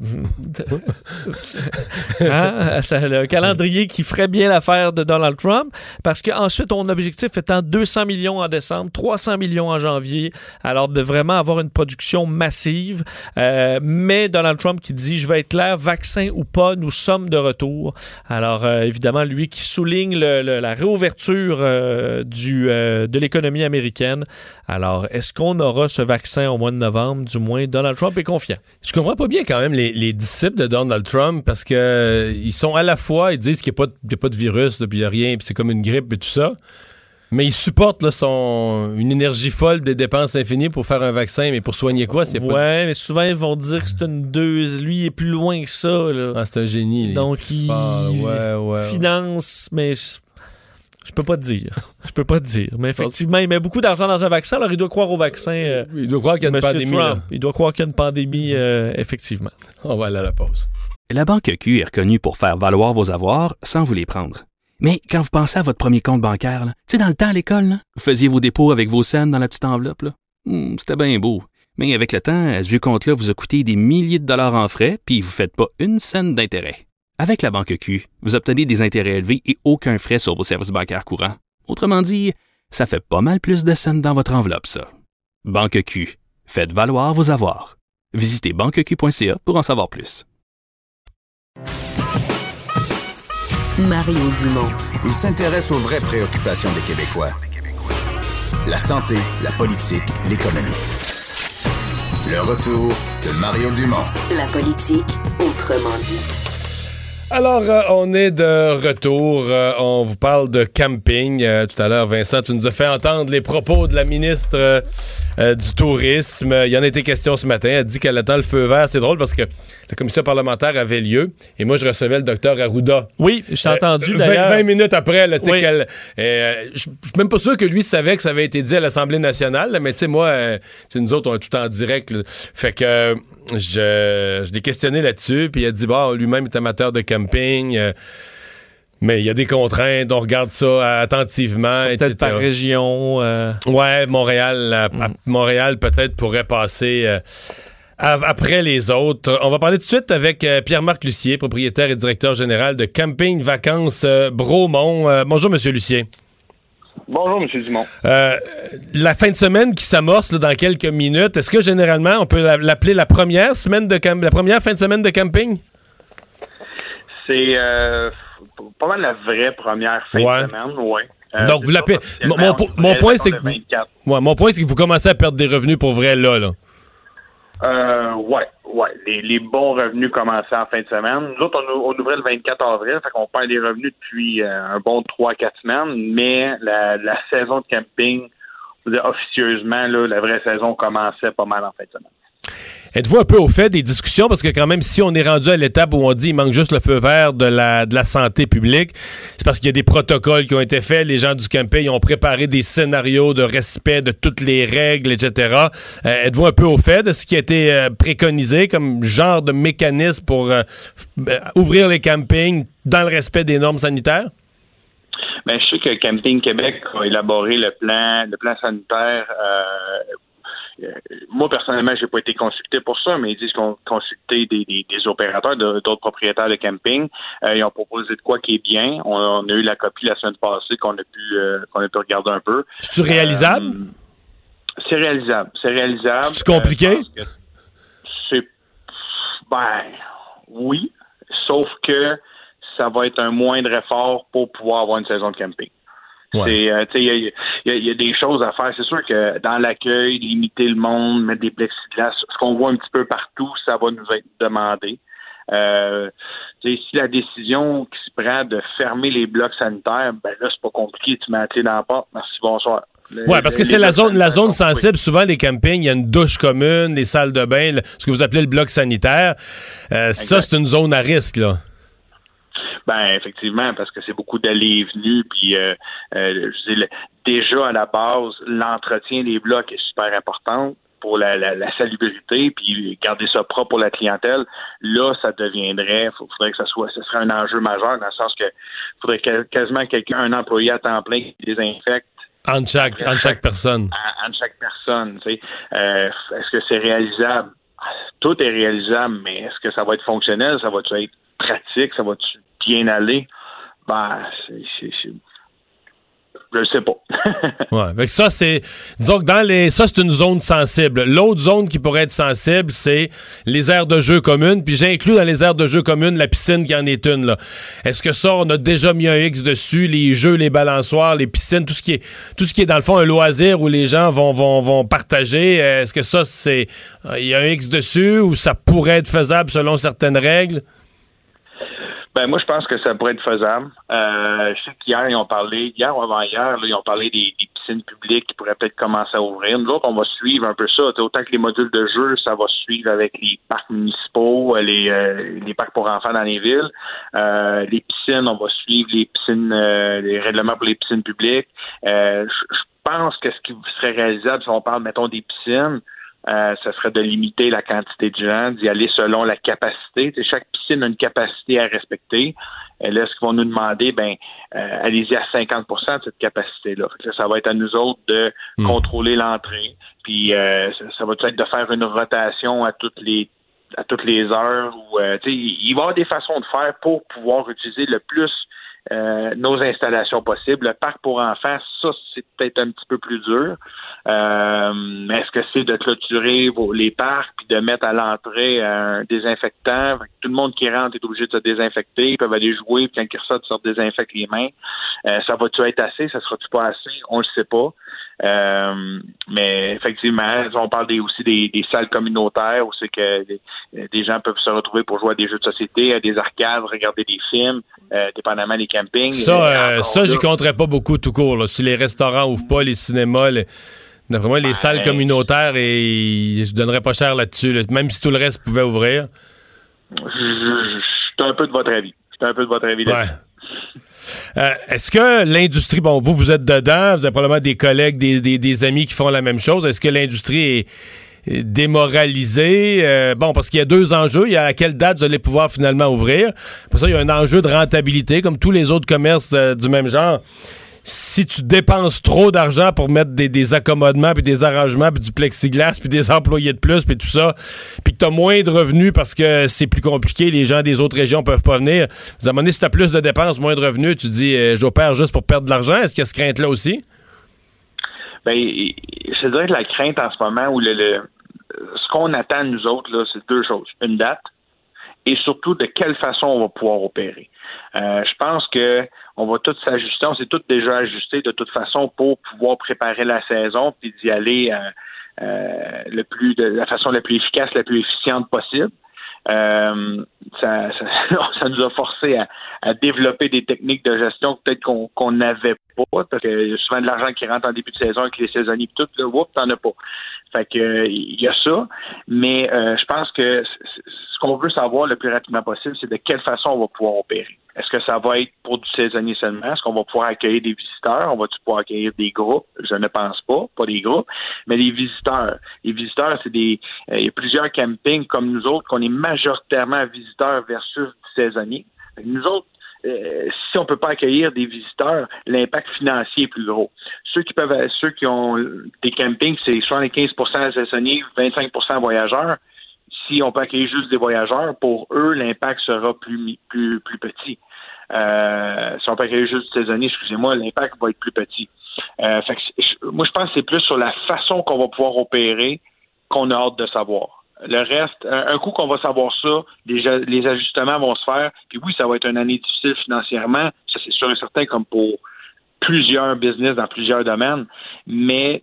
hein? Le calendrier qui ferait bien l'affaire de Donald Trump, parce qu'ensuite, ton objectif étant 200 millions en décembre, 300 millions en janvier, alors de vraiment avoir une production massive. Euh, mais Donald Trump qui dit, je vais être clair, vaccin ou pas, nous sommes de retour. Alors, euh, évidemment, lui qui souligne la réouverture euh, du, de l'économie américaine. Alors, est-ce qu'on aura ce vaccin au mois de novembre? Du moins, Donald Trump est confiant. Je comprends pas bien quand même les, les disciples de Donald Trump parce que euh, ils sont à la fois, ils disent qu'il n'y a, a, pas de virus, puis il n'y a rien, puis c'est comme une grippe et tout ça. Mais ils supportent là, son, une énergie folle des dépenses infinies pour faire un vaccin, mais pour soigner quoi? C'est ouais, pas... mais souvent ils vont dire que c'est une deux. Lui, il est plus loin que ça. Là. Ah, c'est un génie. Donc, il ah, ouais, ouais, finance, mais je peux pas te dire. Je peux pas te dire. Mais effectivement, il met beaucoup d'argent dans un vaccin, alors il doit croire au vaccin. Euh, il doit croire qu'il y a une pandémie. Il doit croire qu'il y a une pandémie, euh, effectivement. On va aller à la pause. La Banque Q est reconnue pour faire valoir vos avoirs sans vous les prendre. Mais quand vous pensez à votre premier compte bancaire, tu sais, dans le temps à l'école, vous faisiez vos dépôts avec vos scènes dans la petite enveloppe. Hmm, C'était bien beau. Mais avec le temps, à ce vieux compte-là vous a coûté des milliers de dollars en frais, puis vous ne faites pas une scène d'intérêt. Avec la banque Q, vous obtenez des intérêts élevés et aucun frais sur vos services bancaires courants. Autrement dit, ça fait pas mal plus de scènes dans votre enveloppe, ça. Banque Q, faites valoir vos avoirs. Visitez banqueq.ca pour en savoir plus. Mario Dumont. Il s'intéresse aux vraies préoccupations des Québécois. La santé, la politique, l'économie. Le retour de Mario Dumont. La politique, autrement dit. Alors, euh, on est de retour. Euh, on vous parle de camping. Euh, tout à l'heure, Vincent, tu nous as fait entendre les propos de la ministre du Tourisme. Il y en a été question ce matin. Elle dit qu'elle attend le feu vert. C'est drôle parce que la commission parlementaire avait lieu et moi, je recevais le docteur Arruda. Oui, j'ai entendu d'ailleurs. 20, minutes après, là, oui. je suis même pas sûr que lui savait que ça avait été dit à l'Assemblée nationale, mais tu sais, moi, nous autres, on est tout en direct. Fait que je, je l'ai questionné là-dessus, puis il a dit, bah, lui-même est amateur de camping. Euh, mais il y a des contraintes, on regarde ça attentivement. Peut-être par région. Euh... Ouais, Montréal, mm. Montréal peut-être pourrait passer euh, après les autres. On va parler tout de suite avec euh, Pierre-Marc Lucier, propriétaire et directeur général de Camping Vacances Bromont. bonjour, Monsieur Lucier. Bonjour, M. Dumont. Euh, la fin de semaine qui s'amorce dans quelques minutes, est-ce que généralement on peut l'appeler la première semaine de la première fin de semaine de camping? C'est euh, pas mal la vraie première fin de semaine, oui. Euh, Donc, vous l'appelez. Mon, mon, point, c'est que. Vous, mon point, c'est que vous commencez à perdre des revenus pour vrai là. là. Euh, ouais, ouais. Les, les, bons revenus commençaient en fin de semaine. Nous autres, on, on ouvrait le 24 avril, fait qu'on perd des revenus depuis euh, un bon 3-4 semaines, mais la, la saison de camping, officieusement, là, la vraie saison commençait pas mal en fin de semaine. Êtes-vous un peu au fait des discussions? Parce que quand même, si on est rendu à l'étape où on dit il manque juste le feu vert de la, de la santé publique, c'est parce qu'il y a des protocoles qui ont été faits. Les gens du camping ont préparé des scénarios de respect de toutes les règles, etc. Euh, êtes-vous un peu au fait de ce qui a été euh, préconisé comme genre de mécanisme pour euh, ouvrir les campings dans le respect des normes sanitaires? Ben, je sais que Camping Québec a élaboré le plan, le plan sanitaire euh, moi, personnellement, j'ai pas été consulté pour ça, mais ils disent qu'on consulté des, des, des opérateurs, d'autres propriétaires de camping. Euh, ils ont proposé de quoi qui est bien. On, a eu la copie la semaine passée qu'on a pu euh, qu'on a pu regarder un peu. C'est réalisable? c'est réalisable. C'est réalisable. C'est compliqué? c'est ben oui. Sauf que ça va être un moindre effort pour pouvoir avoir une saison de camping. Euh, il y, a, des choses à faire. C'est sûr que dans l'accueil, limiter le monde, mettre des plexiglas, ce qu'on voit un petit peu partout, ça va nous être demandé. Euh, si la décision qui se prend de fermer les blocs sanitaires, ben là, c'est pas compliqué, tu mets la clé dans la porte. Merci, bonsoir. Oui, parce que c'est la zone, la zone sensible. Souvent, les campings, il y a une douche commune, des salles de bain, ce que vous appelez le bloc sanitaire. Euh, ça, c'est une zone à risque, là. Ben effectivement, parce que c'est beaucoup d'allées et venues, puis euh, euh, je dis, déjà à la base, l'entretien des blocs est super important pour la, la, salubrité, puis garder ça propre pour la clientèle. Là, ça deviendrait, il faudrait que ça soit, ce serait un enjeu majeur dans le sens que faudrait quasiment quelqu'un, un employé à temps plein qui désinfecte en chaque, en chaque personne. En, chaque personne, tu sais. Euh, est-ce que c'est réalisable? tout est réalisable, mais est-ce que ça va être fonctionnel? Ça va-tu être pratique? Ça va-tu bien aller? Ben, je ne sais pas. ouais, ça, c'est. Une zone sensible. L'autre zone qui pourrait être sensible, c'est les aires de jeu communes. Puis j'inclus dans les aires de jeu communes la piscine qui en est une, là. Est-ce que ça, on a déjà mis un X dessus, les jeux, les balançoires, les piscines, tout ce qui est, tout ce dans le fond un loisir où les gens vont, vont, vont partager? Est-ce que ça, c'est. Il y a un X dessus ou ça pourrait être faisable selon certaines règles? Ben moi, je pense que ça pourrait être faisable. Euh, je sais qu'hier, ils ont parlé, hier ou avant-hier, ils ont parlé des, piscines publiques qui pourraient peut-être commencer à ouvrir. Nous autres, on va suivre un peu ça. autant que les modules de jeu, ça va suivre avec les parcs municipaux, les, euh, les parcs pour enfants dans les villes. Euh, les piscines, on va suivre les piscines, euh, les règlements pour les piscines publiques. je pense que ce qui serait réalisable, si on parle, mettons, des piscines, euh, ce serait de limiter la quantité de gens, d'y aller selon la capacité. chaque piscine a une capacité à respecter. Et là, ce qu'ils vont nous demander, ben, euh, allez-y à 50% de cette capacité-là. Ça va être à nous autres de hmm. contrôler l'entrée. Puis euh, ça, va être de faire une rotation à toutes les à toutes les heures. Ou, il va y avoir des façons de faire pour pouvoir utiliser le plus euh, nos installations possibles. Le parc pour enfants, ça, c'est peut-être un petit peu plus dur. Euh, est-ce que c'est de clôturer les parcs puis de mettre à l'entrée un désinfectant? Tout le monde qui rentre est obligé de se désinfecter. Ils peuvent aller jouer, puis quand ils ressortent, ils se désinfectent les mains. Euh, ça va-tu être assez? Ça sera-tu pas assez? On le sait pas. Euh, mais effectivement, on parle aussi des, salles communautaires où c'est que des, gens peuvent se retrouver pour jouer à des jeux de société, à des arcades, regarder des films, euh, dépendamment des campings. Ça, euh, ça j'y compterais pas beaucoup tout court. Si les restaurants ouvrent pas, les cinémas, les... D'après moi, les ben, salles communautaires, et je donnerais pas cher là-dessus, même si tout le reste pouvait ouvrir. Je, suis un peu de votre avis. Je suis un peu de votre avis. Ouais. Euh, est-ce que l'industrie, bon, vous, vous êtes dedans, vous avez probablement des collègues, des, amis qui font la même chose. Est-ce que l'industrie est, démoralisée? Euh, bon, parce qu'il y a deux enjeux. Il y a à quelle date vous allez pouvoir finalement ouvrir. Pour ça, il y a un enjeu de rentabilité, comme tous les autres commerces euh, du même genre si tu dépenses trop d'argent pour mettre des, accommodements, puis des arrangements, puis du plexiglas, puis des employés de plus, puis tout ça, puis que tu as moins de revenus parce que c'est plus compliqué, les gens des autres régions peuvent pas venir. Vous avez si tu as plus de dépenses, moins de revenus, tu dis euh, j'opère juste pour perdre de l'argent. Est-ce qu'il y a ce crainte-là aussi? Ben, je dirais que la crainte en ce moment, ou le, ce qu'on attend nous autres, c'est deux choses. Une date, et surtout de quelle façon on va pouvoir opérer. Euh, je pense que on va tout s'ajuster, on s'est tout déjà ajusté de toute façon pour pouvoir préparer la saison puis d'y aller euh, euh, le plus de la façon la plus efficace, la plus efficiente possible. Euh, ça, ça, nous a forcé à, à, développer des techniques de gestion peut-être qu'on n'avait pas, parce qu'il y a souvent de l'argent qui rentre en début de saison avec les saisonniers tout, là, whoop, t'en as pas. Fait que il y a ça, mais euh, je pense que ce qu'on veut savoir le plus rapidement possible, c'est de quelle façon on va pouvoir opérer. Est-ce que ça va être pour du saisonnier seulement? Est-ce qu'on va pouvoir accueillir des visiteurs? On va pouvoir accueillir des groupes? Je ne pense pas, pas des groupes, mais des visiteurs. Les visiteurs, c'est des. Euh, il y a plusieurs campings comme nous autres qu'on est majoritairement visiteurs versus saisonniers. Nous autres, euh, si on ne peut pas accueillir des visiteurs, l'impact financier est plus gros. Ceux qui peuvent, ceux qui ont des campings, c'est 75% saisonniers, 25% voyageurs. Si on peut accueillir juste des voyageurs, pour eux, l'impact sera plus, plus, plus petit. Euh, si on peut accueillir juste des saisonniers, excusez-moi, l'impact va être plus petit. Euh, moi, je pense que c'est plus sur la façon qu'on va pouvoir opérer qu'on a hâte de savoir. Le reste, un, coup qu'on va savoir ça, les, les, ajustements vont se faire. Puis oui, ça va être une année difficile financièrement, ça c'est sûr et certain, comme pour plusieurs business dans plusieurs domaines. Mais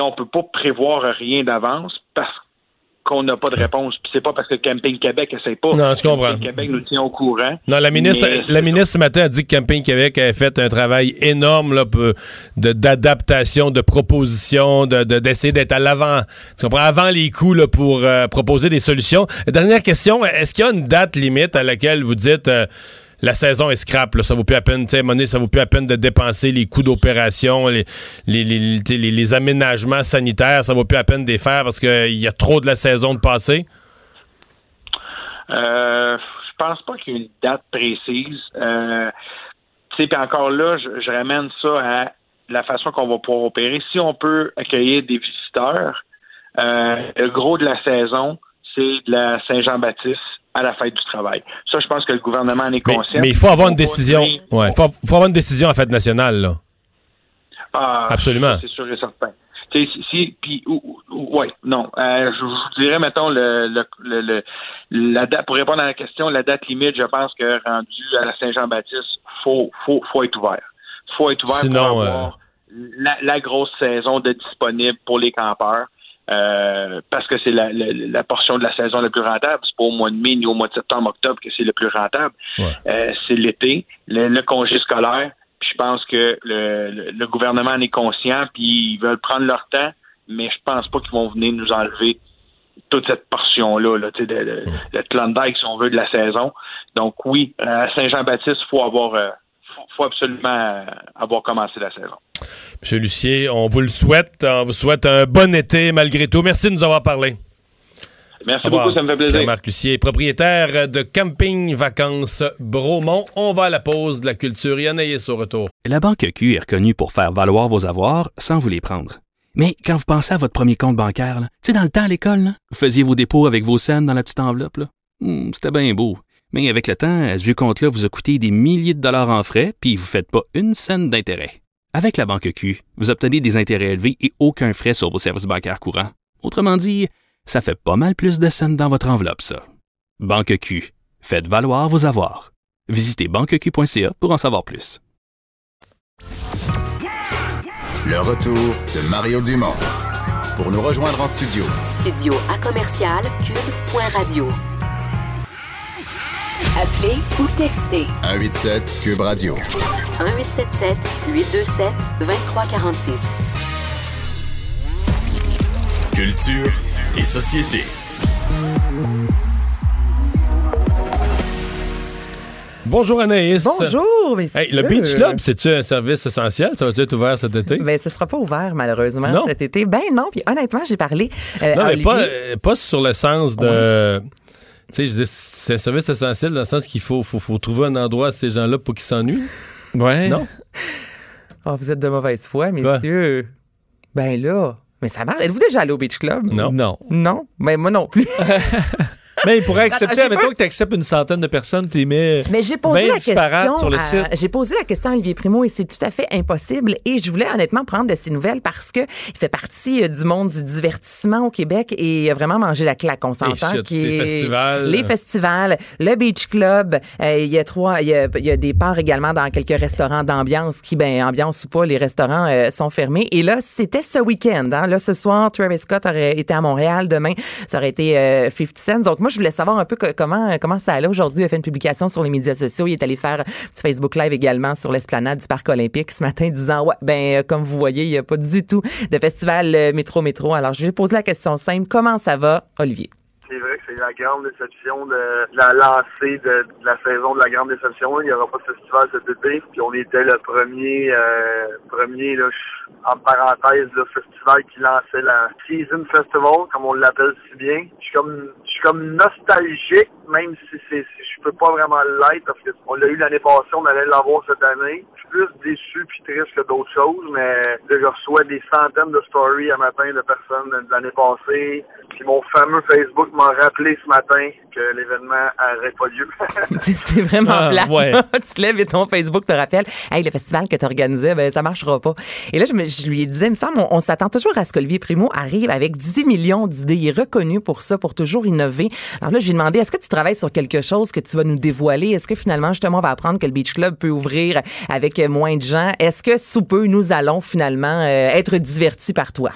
on ne peut pas prévoir rien d'avance parce qu'on n'a pas de réponse. Puis c'est pas parce que Camping Québec essaie pas. Non, je comprends. Camping Québec nous tient au courant. Non, la ministre, la ministre ce matin a dit que Camping Québec avait fait un travail énorme là, d'adaptation, de, proposition, de, d'essayer d'être à l'avant, tu comprends, avant les coups là, pour euh, proposer des solutions. Dernière question, est-ce qu'il y a une date limite à laquelle vous dites euh, la saison est scrap. Ça vaut plus à peine, tu sais, ça vaut plus à peine de dépenser les coûts d'opération, les, les, les, aménagements sanitaires, ça vaut plus à peine de les faire parce qu'il y a trop de la saison de passé? Euh, je pense pas qu'il y ait une date précise. Euh, puis encore là, je, ramène ça à la façon qu'on va pouvoir opérer. Si on peut accueillir des visiteurs, euh, le gros de la saison, c'est de la Saint-Jean-Baptiste à la fête du travail. Ça, je pense que le gouvernement en est conscient. mais il faut avoir une décision. Ouais, faut, faut avoir une décision à la fête nationale, là. Ah, Absolument. C'est sûr et certain. Si, si- puis, ou- ou- ouais, non. Euh, je, vous dirais, mettons, le, le, le, le- la date, pour répondre à la question, la date limite, je pense que rendu à la Saint-Jean-Baptiste, faut, faut, faut être ouvert. Faut être ouvert Sinon, pour avoir la, la grosse saison de disponible pour les campeurs. Euh, parce que c'est la, la, la portion de la saison la plus rentable. C'est pas au mois de mai ni au mois de septembre, octobre que c'est le plus rentable. Ouais. Euh, c'est l'été, le, le congé scolaire. Puis je pense que le, le, le gouvernement en est conscient, puis ils veulent prendre leur temps, mais je pense pas qu'ils vont venir nous enlever toute cette portion-là, là, de, de- le Klondike, si on veut, de la saison. Donc oui, à Saint-Jean-Baptiste, faut avoir, euh, faut, faut absolument euh, avoir commencé la saison. Monsieur Lucier, on vous le souhaite. On vous souhaite un bon été malgré tout. Merci de nous avoir parlé. Merci beaucoup, ça me fait plaisir. Pierre-Marc Lucier, propriétaire de Camping Vacances Bromont. On va à la pause de la culture. Yann Ayes au retour. La Banque Q est reconnue pour faire valoir vos avoirs sans vous les prendre. Mais quand vous pensez à votre premier compte bancaire, tu sais, dans le temps à l'école, vous faisiez vos dépôts avec vos scènes dans la petite enveloppe. Hmm, C'était bien beau. Mais avec le temps, à ce vieux compte-là vous a coûté des milliers de dollars en frais, puis vous ne faites pas une scène d'intérêt. Avec la Banque Q, vous obtenez des intérêts élevés et aucun frais sur vos services bancaires courants. Autrement dit, ça fait pas mal plus de scènes dans votre enveloppe, ça. Banque Q. Faites valoir vos avoirs. Visitez banqueq.ca pour en savoir plus. Le retour de Mario Dumont. Pour nous rejoindre en studio, Studio à commercial cube.radio. Appelez ou textez 187 Cube Radio. 1877 827 2346. Culture et société. Bonjour Anaïs. Bonjour, messieurs. Hey, le Beach Club, c'est-tu un service essentiel? Ça va être ouvert cet été? Ben, ce sera pas ouvert, malheureusement, Non. cet été. Ben non, puis honnêtement, j'ai parlé euh, non, à mais pas, euh, pas sur le sens de. Tu sais, je dis, c'est un service essentiel dans le sens qu'il faut, faut, faut trouver un endroit à ces gens-là pour qu'ils s'ennuient. Ouais. Non? Oh, vous êtes de mauvaise foi, messieurs. Ben là, mais ça marche. Êtes-vous déjà allé au Beach Club? Non. Non. Non? Ben moi non plus. Mais il pourrait accepter, Attends, j'ai mettons pas- que tu acceptes une centaine de personnes, tu les mets Mais j'ai posé la question. sur le à- site. J'ai posé la question à Olivier Primo et c'est tout à fait impossible. Et je voulais honnêtement prendre de ses nouvelles parce que il fait partie euh, du monde du divertissement au Québec et il a vraiment mangé la claque, on s'entend. est- festivals. Les festivals, le Beach Club. euh, il y a trois, il y a, il y a des parts également dans quelques restaurants d'ambiance qui, ben, ambiance ou pas, les restaurants euh, sont fermés. Et là, c'était ce week-end. Hein. Là, ce soir, Travis Scott aurait été à Montréal. Demain, ça aurait été euh, 50 Cent. Donc, moi, je voulais savoir un peu comment, comment ça allait aujourd'hui. Il a fait une publication sur les médias sociaux. Il est allé faire un petit Facebook Live également sur l'esplanade du Parc olympique ce matin disant, ouais, ben, euh, comme vous voyez, il n'y a pas du tout de festival euh, métro-métro. Alors, je vais poser la question simple. Comment ça va, Olivier? C'est vrai que c'est la grande déception de la lancée de, la saison de la grande déception. Il n'y aura pas de festival cet été. Puis on était le premier, euh, premier là, en parenthèse, le festival qui lançait la Season Festival, comme on l'appelle si bien. Je suis comme, comme nostalgique, même si c'est, si je peux pas vraiment l'être parce qu'on l'a eu l'année passée, on allait l'avoir cette année. Je suis plus déçu puis triste que d'autres choses, mais là, je reçois des centaines de stories à matin de personnes de l'année passée. Puis mon fameux Facebook m'a rappelé ce matin que l'événement n'aurait pas lieu. C'est vraiment Ah, plate. ouais. là. tu te lèves et ton Facebook te rappelle Hey, le festival que tu organisais, ben, ça marchera pas. Et là, je, me- je lui disais, il me semble, on, on s'attend toujours à ce qu'Olivier Primo arrive avec 10 millions d'idées. Il est reconnu pour ça, pour toujours innover. Alors là, je lui ai demandé, est-ce que tu travailles sur quelque chose que tu vas nous dévoiler? Est-ce que finalement, justement, on va apprendre que le Beach Club peut ouvrir avec moins de gens? Est-ce que sous peu, nous allons finalement euh, être divertis par toi?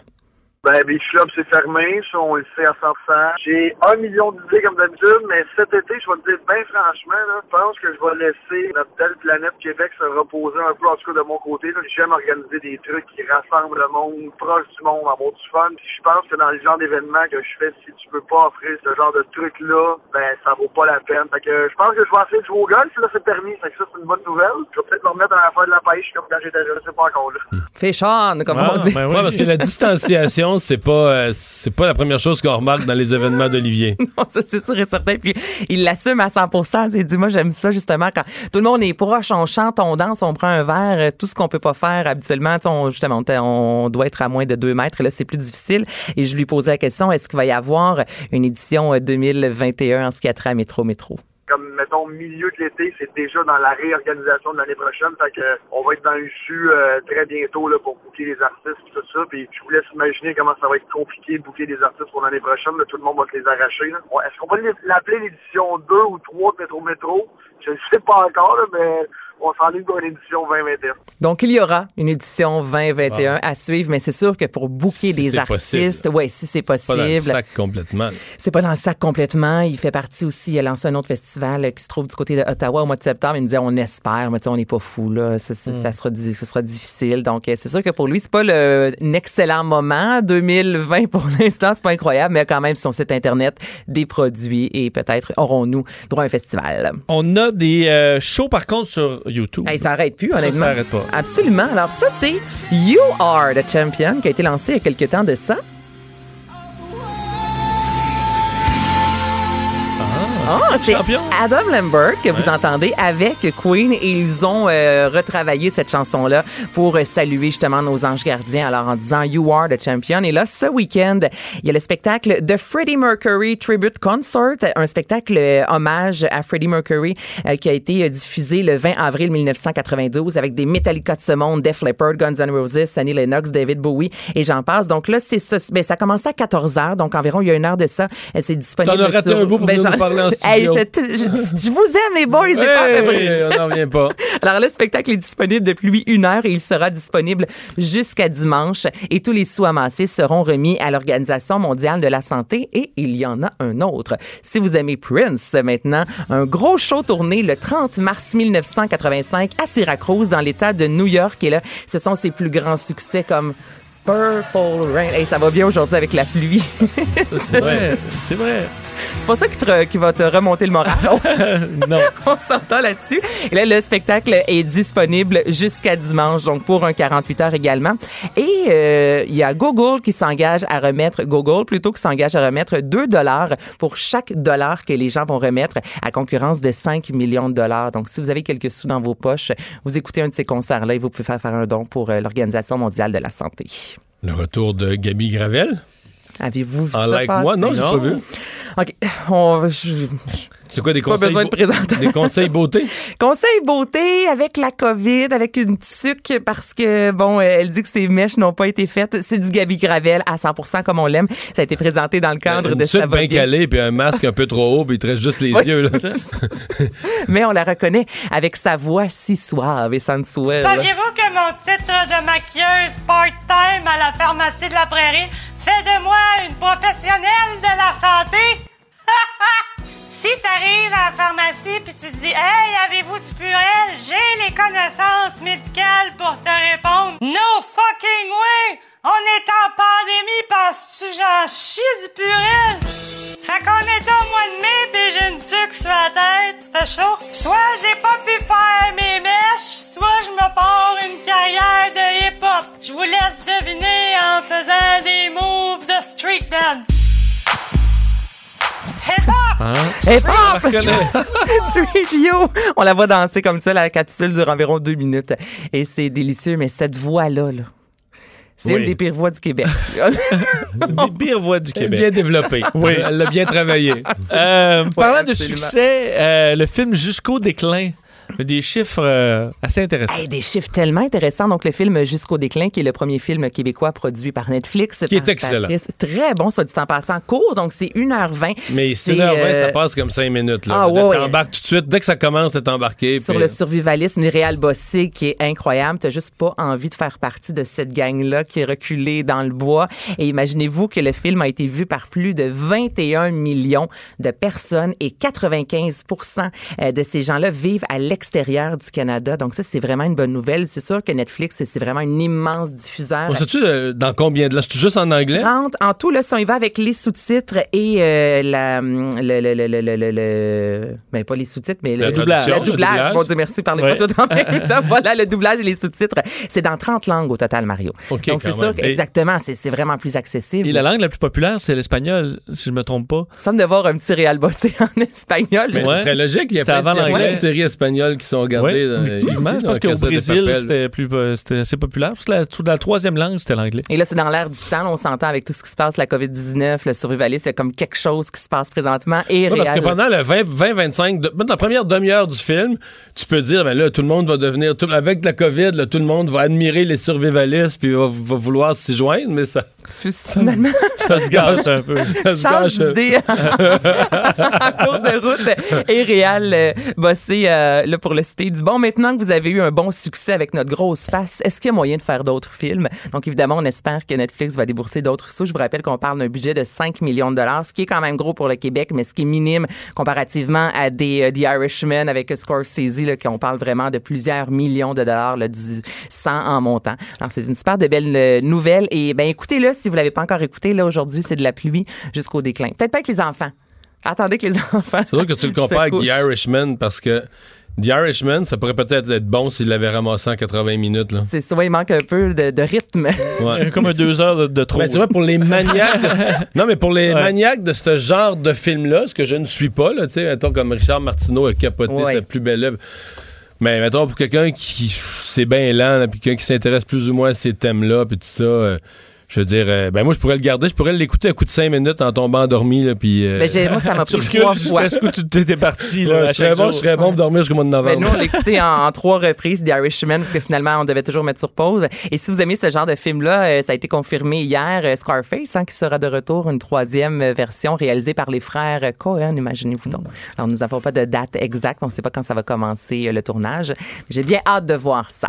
Ben, Beach Club, c'est fermé, ça, on le sait à 100%. J'ai un million d'idées comme d'habitude, mais cet été, je vais te dire, bien franchement, là, je pense que je vais laisser notre belle planète Québec se reposer un peu, en tout cas de mon côté. là. J'aime organiser des trucs qui rassemblent le monde, proche du monde, avoir du fun. Puis je pense que dans le genre d'événement que je fais, si tu peux pas offrir ce genre de truc-là, ben, ça vaut pas la peine. Fait que je pense que je vais essayer de jouer au golf, là, c'est permis. Fait que ça, c'est une bonne nouvelle. Je vais peut-être me remettre à la fin de la pêche, comme quand j'étais jeune, c'est pas encore là. Fais Sean, comme Ah, on dit. ben ouais, parce que la distanciation 11, c'est pas, euh, c'est pas la première chose qu'on remarque dans les événements d'Olivier. non, ça, c'est sûr et certain. Puis, il l'assume à 100% Il dit, moi, j'aime ça, justement, quand tout le monde est proche, on chante, on danse, on prend un verre, euh, tout ce qu'on peut pas faire habituellement. Justement, on doit être à moins de 2 mètres. Là, c'est plus difficile. Et je lui posais la question, est-ce qu'il va y avoir une édition 2021 en ce qui a trait à Métro Métro? Comme mettons milieu de l'été, c'est déjà dans la réorganisation de l'année prochaine. Fait que on va être dans le jus euh, très bientôt là, pour booker les artistes et tout ça. Puis je vous laisse imaginer comment ça va être compliqué de booker des artistes pour l'année prochaine. Tout le monde va se les arracher. Est-ce qu'on va l'appeler l'édition 2 ou 3 de Métro Métro? Je ne sais pas encore, là, mais on s'enligne pour une édition 2021. Donc, il y aura une édition 2021 à suivre, mais c'est sûr que pour booker des artistes, ouais, si c'est possible. C'est pas dans le sac complètement. C'est pas dans le sac complètement. Il fait partie aussi, il a lancé un autre festival qui se trouve du côté d'Ottawa au mois de septembre. Il me disait, on espère, mais on n'est pas fou, là. Ça, ça, hmm. sera, ça sera difficile. Donc, euh, c'est sûr que pour lui, c'est pas le, un excellent moment. 2020, pour l'instant, c'est pas incroyable, mais quand même, sur son site Internet, des produits et peut-être aurons-nous droit à un festival. On a des euh, shows, par contre, sur YouTube. ça s'arrête plus, honnêtement. Ça s'arrête pas. Absolument. Alors, ça, c'est You Are the Champion qui a été lancé il y a quelques temps de ça. Ah, c'est Adam Lambert que vous entendez avec Queen et ils ont euh, retravaillé cette chanson-là pour saluer justement nos anges gardiens alors en disant You are the champion. Et là, ce week-end, il y a le spectacle The Freddie Mercury Tribute Concert, un spectacle euh, hommage à Freddie Mercury euh, qui a été diffusé le 20 avril 1992 avec des Metallica de ce monde, Def Leppard, Guns N' Roses, Annie Lennox, David Bowie et j'en passe. Donc là, c'est ça. Ben, ça commence à 14 h donc environ il y a une heure de ça. C'est disponible. T'en as raté un bout pour ben, nous parler en Hey, je, je, vous aime, les boys. Hey, on n'en vient pas. Alors, le spectacle est disponible depuis une heure et il sera disponible jusqu'à dimanche. Et tous les sous amassés seront remis à l'Organisation mondiale de la santé et il y en a un autre. Si vous aimez Prince, maintenant, un gros show tourné le 30 mars 1985 à Syracuse, dans l'État de New York. Et là, ce sont ses plus grands succès comme Purple Rain. Hey, ça va bien aujourd'hui avec la pluie. c'est vrai, c'est vrai. C'est pas ça qui, va te remonter le moral. non. On s'entend là-dessus. Et là, le spectacle est disponible jusqu'à dimanche, donc pour un 48 heures également. Et euh, il y a Google qui s'engage à remettre, Google plutôt qui s'engage à remettre 2 dollars pour chaque dollar que les gens vont remettre à concurrence de 5 millions de dollars. Donc, si vous avez quelques sous dans vos poches, vous écoutez un de ces concerts-là et vous pouvez faire, faire un don pour euh, l'Organisation mondiale de la santé. Le retour de Gabi Gravel. Avez-vous vu en ça like moi? Non, j'ai pas vu. OK. On, c'est quoi des pas conseils? besoin de présentation. Des conseils beauté? conseils beauté avec la COVID, avec une tuque parce que, bon, elle dit que ses mèches n'ont pas été faites. C'est du Gabi Gravel à 100% comme on l'aime. Ça a été présenté dans le cadre une de tuque bien calée puis un masque un peu trop haut puis il te reste juste les yeux, là. Mais on la reconnaît avec sa voix si suave et sensuelle. Saviez-vous que mon titre de maquilleuse part-time à la pharmacie de la Prairie fait de moi une professionnelle de la santé? si t'arrives à la pharmacie puis tu dis Hey, avez-vous du purel? J'ai les connaissances médicales pour te répondre. No fucking way! On est en pandémie parce que j'en chie du purel. Fait qu'on est au mois de mai pis j'ai une tuque sur la tête. Fait chaud. Soit j'ai pas pu faire mes mèches, soit je me pars une carrière de hip-hop. Je vous laisse deviner en faisant des moves de street dance. Hein? You! On la voit danser comme ça, la capsule dure environ deux minutes. Et c'est délicieux, mais cette voix-là, là, c'est Oui. une des pires voix du Québec. Des pires voix du Québec. Bien développée. Oui. Elle l'a bien travaillé. Euh, parlant de succès, euh, le film Jusqu'au déclin. Des chiffres euh, assez intéressants. Hey, des chiffres tellement intéressants. Donc, le film Jusqu'au déclin, qui est le premier film québécois produit par Netflix. Qui est par excellent. Patrice. Très bon, soit dit en passant. Court, donc c'est 1h20. Mais c'est C'est, 1h20, euh, ça passe comme 5 minutes. Là. Ah, ouais. T'embarques tout de suite. Dès que ça commence, t'es embarqué. sur puis- le survivalisme, une réal bossé qui est incroyable. T'as juste pas envie de faire partie de cette gang-là qui est reculée dans le bois. Et imaginez-vous que le film a été vu par plus de 21 millions de personnes et 95% de ces gens-là vivent à l'extérieur l'extérieur du Canada. Donc ça, c'est vraiment une bonne nouvelle. C'est sûr que Netflix, c'est vraiment un immense diffuseur. On sait-tu euh, dans combien de là? C'est juste en anglais? 30. En tout, là, si on y va avec les sous-titres et euh, la, le, le, le, le, le, ben, pas les sous-titres, mais le, doublage. Le doublage. Bon Dieu, merci, parlez Ouais. pas tout en même temps. Voilà, le doublage et les sous-titres. C'est dans 30 langues au total, Mario. OK, Donc, c'est sûr que, exactement, c'est vraiment plus accessible. Et la langue la plus populaire, c'est l'espagnol, si je me trompe pas. Il semble de voir un petit réal bossé en espagnol. Mais Ouais. ce serait logique, il y a de- avant il y a plein de qui sont regardées. Ouais, dans- effectivement. ici, je pense qu'au de Brésil, c'était plus, euh, c'était assez populaire. Parce que la, toute la troisième langue, c'était l'anglais. Et là, c'est dans l'air du temps. On s'entend avec tout ce qui se passe, la COVID-19, le survivalisme, c'est comme quelque chose qui se passe présentement et Ouais, parce que pendant le 20-25, dans la première demi-heure du film, tu peux dire, ben là, tout le monde va devenir, tout- avec la COVID, là, tout le monde va admirer les survivalistes puis va, va vouloir s'y joindre, mais ça, Finalement, ça se gâche un peu. Ça se change gâche. d'idée en cours de route. Et Réal euh, Bossé, euh, là, pour le citer, dit Bon, maintenant que vous avez eu un bon succès avec notre grosse face, est-ce qu'il y a moyen de faire d'autres films? Donc, évidemment, on espère que Netflix va débourser d'autres sous. Je vous rappelle qu'on parle d'un budget de 5 millions de dollars, ce qui est quand même gros pour le Québec, mais ce qui est minime comparativement à des euh, The Irishman avec Scorsese, là, qu'on parle vraiment de plusieurs millions de dollars, là, du 100 en montant. Alors, c'est une super de belle euh, nouvelle. Et ben écoutez-le, si vous l'avez pas encore écouté, là, aujourd'hui, c'est de la pluie jusqu'au déclin. Peut-être pas avec les enfants. Attendez que les enfants. C'est drôle que tu le compares avec The. Irishman parce que The Irishman, ça pourrait peut-être être bon s'il l'avait ramassé en 80 minutes. Là. C'est ça, il manque un peu de, de rythme. Ouais. Comme un deux heures de, de trop. Ben, tu vois, pour les maniaques. de- Non, mais pour les Ouais. maniaques de ce genre de film-là, ce que je ne suis pas, là, tu sais, mettons comme Richard Martineau a capoté Ouais. sa plus belle œuvre. Mais mettons, pour quelqu'un qui. C'est bien lent, puis quelqu'un qui s'intéresse plus ou moins à ces thèmes-là, puis tout ça. euh, je veux dire, euh, ben moi, je pourrais le garder, je pourrais l'écouter à coup de 5 minutes en tombant endormi, là, puis. euh, Mais j'ai- moi, ça m'a pris trois fois. ce que tu t'étais parti. là, ouais, je serais bon, je serais bon pour dormir jusqu'au mois de Ben, novembre. nous, on l'a écouté en, en trois reprises, The Irishman, parce que finalement, on devait toujours mettre sur pause. Et si vous aimez ce genre de film-là, euh, ça a été confirmé hier, euh, Scarface, hein, qui sera de retour, une troisième version réalisée par les frères Cohen, imaginez-vous donc. Alors, nous n'avons pas de date exacte, on ne sait pas quand ça va commencer euh, le tournage. J'ai bien hâte de voir ça.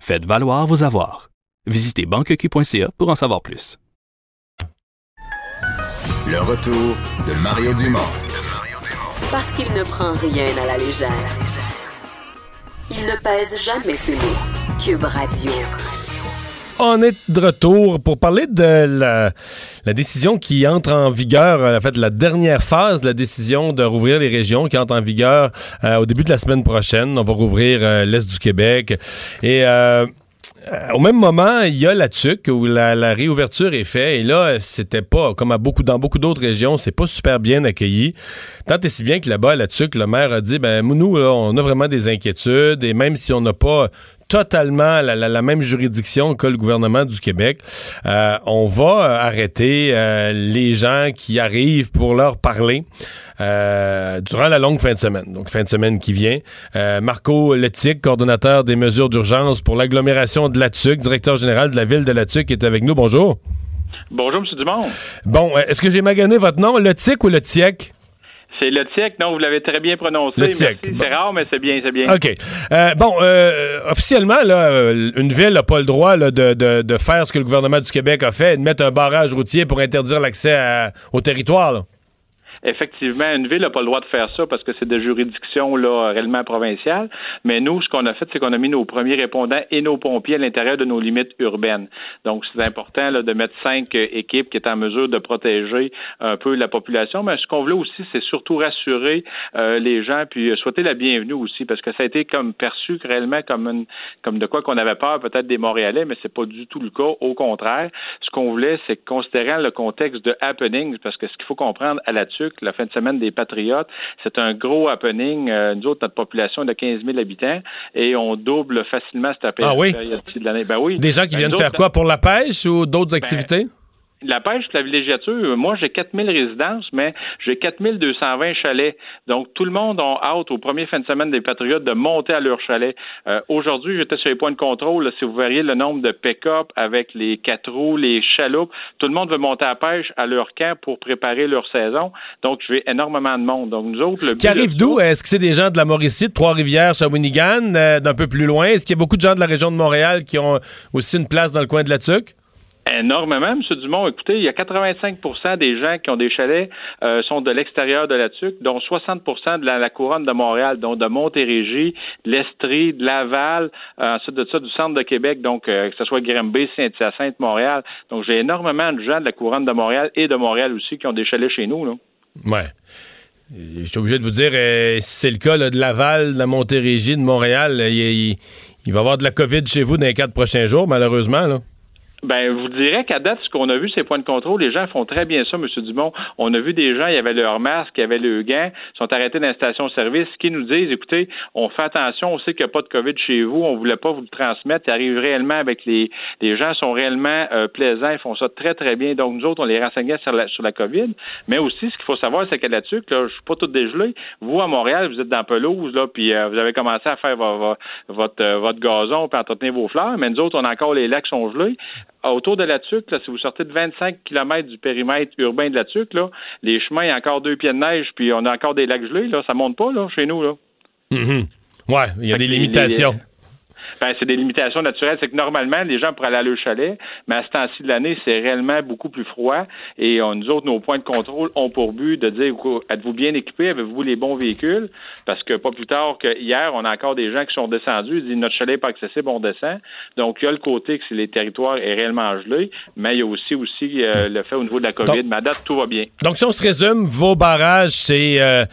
Faites valoir vos avoirs. Visitez banqueq.ca pour en savoir plus. Le retour de Mario Dumont. Parce qu'il ne prend rien à la légère. Il ne pèse jamais ses mots. Cube Radio. On est de retour pour parler de la, décision qui entre en vigueur, euh, en fait, la dernière phase de la décision de rouvrir les régions qui entre en vigueur euh, au début de la semaine prochaine. On va rouvrir euh, l'Est du Québec. Et au même moment, il y a la TUC où la, la réouverture est faite. Et là, c'était pas, comme à beaucoup, dans beaucoup d'autres régions, c'est pas super bien accueilli. Tant et si bien que là-bas, à la TUC, le maire a dit, ben, nous, là, on a vraiment des inquiétudes. Et même si on n'a pas totalement la, la- la même juridiction que le gouvernement du Québec, euh, on va euh, arrêter euh, les gens qui arrivent pour leur parler euh, durant la longue fin de semaine. Donc, fin de semaine qui vient. Marco Letic, coordonnateur des mesures d'urgence pour l'agglomération de la TUC, directeur général de la ville de la TUC, est avec nous. Bonjour. Bonjour, M. Dumont. Bon, est-ce que j'ai magané votre nom, Letic ou le TIEC? C'est le TIEC, non, vous l'avez très bien prononcé. Le bon. C'est rare, mais c'est bien, c'est bien. OK. Euh, bon, euh, officiellement, là, euh, une ville n'a pas le droit là, de, de- de faire ce que le gouvernement du Québec a fait, de mettre un barrage routier pour interdire l'accès au territoire. là. Effectivement, une ville n'a pas le droit de faire ça parce que c'est de juridiction là, réellement provinciale. Mais nous, ce qu'on a fait, c'est qu'on a mis nos premiers répondants et nos pompiers à l'intérieur de nos limites urbaines. Donc, c'est important là, de mettre cinq équipes qui est en mesure de protéger un peu la population. Mais ce qu'on voulait aussi, c'est surtout rassurer euh, les gens puis euh, souhaiter la bienvenue aussi parce que ça a été comme perçu réellement comme une, comme de quoi qu'on avait peur peut-être des Montréalais, mais c'est pas du tout le cas. Au contraire, ce qu'on voulait, c'est considérant le contexte de happenings, parce que ce qu'il faut comprendre à la La fin de semaine des Patriotes, c'est un gros happening. Euh, nous autres, notre population est de 15 000 habitants et on double facilement cette Ah oui? période de l'année. Ben oui. Des gens qui Ben, viennent faire quoi? Pour la pêche ou d'autres Ben, activités? La pêche, la villégiature, moi, j'ai 4000 résidences, mais j'ai 4220 chalets. Donc, tout le monde a hâte au premier fin de semaine des Patriotes de monter à leur chalet. Euh, aujourd'hui, j'étais sur les points de contrôle. si vous verriez le nombre de pick-up avec les quatre roues, les chaloupes, tout le monde veut monter à la pêche à leur camp pour préparer leur saison. Donc, je vais énormément de monde. Donc, nous autres, le Qui arrive d'où? Est-ce que c'est des gens de la Mauricie, de Trois-Rivières, Shawinigan, euh, d'un peu plus loin? Est-ce qu'il y a beaucoup de gens de la région de Montréal qui ont aussi une place dans le coin de la Tuque? Énormément, M. Dumont. Écoutez, il y a 85% des gens qui ont des chalets euh, sont de l'extérieur de la TUC, dont 60% de la, couronne de Montréal, dont de Montérégie, de l'Estrie, de Laval, euh, ensuite de ça, du centre de Québec, donc euh, que ce soit Grimby, Saint-Hyacinthe, Montréal. Donc, j'ai énormément de gens de la couronne de Montréal et de Montréal aussi qui ont des chalets chez nous. Là. Ouais. Je suis obligé de vous dire, si c'est le cas de Laval, de Montérégie, de Montréal, il, il, va y avoir de la COVID chez vous dans les quatre prochains jours, malheureusement. Là. Ben, je vous dirais qu'à date, ce qu'on a vu, ces points de contrôle, les gens font très bien ça, M. Dumont. On a vu des gens, il y avait leur masque, il y avait le gant, sont arrêtés dans la station-service, qui nous disent, écoutez, on fait attention, on sait qu'il n'y a pas de COVID chez vous, on voulait pas vous le transmettre, ils arrivent réellement avec les, les gens sont réellement euh, plaisants, ils font ça très, très bien. Donc, nous autres, on les renseignait sur la, sur la COVID. Mais aussi, ce qu'il faut savoir, c'est la TUC, là, je suis pas tout dégelé. Vous, à Montréal, vous êtes dans pelouse, là, puis euh, vous avez commencé à faire votre, euh, votre gazon, puis entretenir vos fleurs, mais nous autres, on a encore les lacs sont gelés autour de la Tuque, là, si vous sortez de 25 km du périmètre urbain de la Tuque, là, les chemins, il y a encore deux pieds de neige, puis on a encore des lacs gelés, là, ça monte pas là, chez nous. Là. Mm-hmm. Ouais, il y a des limitations. Ben, c'est des limitations naturelles. C'est que normalement, les gens pourraient aller à leur chalet, mais à ce temps-ci de l'année, c'est réellement beaucoup plus froid. Et nous autres, nos points de contrôle ont pour but de dire êtes-vous bien équipés, avez-vous les bons véhicules? Parce que pas plus tard que hier, on a encore des gens qui sont descendus, ils disent notre chalet n'est pas accessible, on descend. Donc, il y a le côté que les territoires est réellement gelé, mais il y a aussi aussi euh, le fait au niveau de la COVID. mais à date, tout va bien. Donc, si on se résume, vos barrages, c'est euh,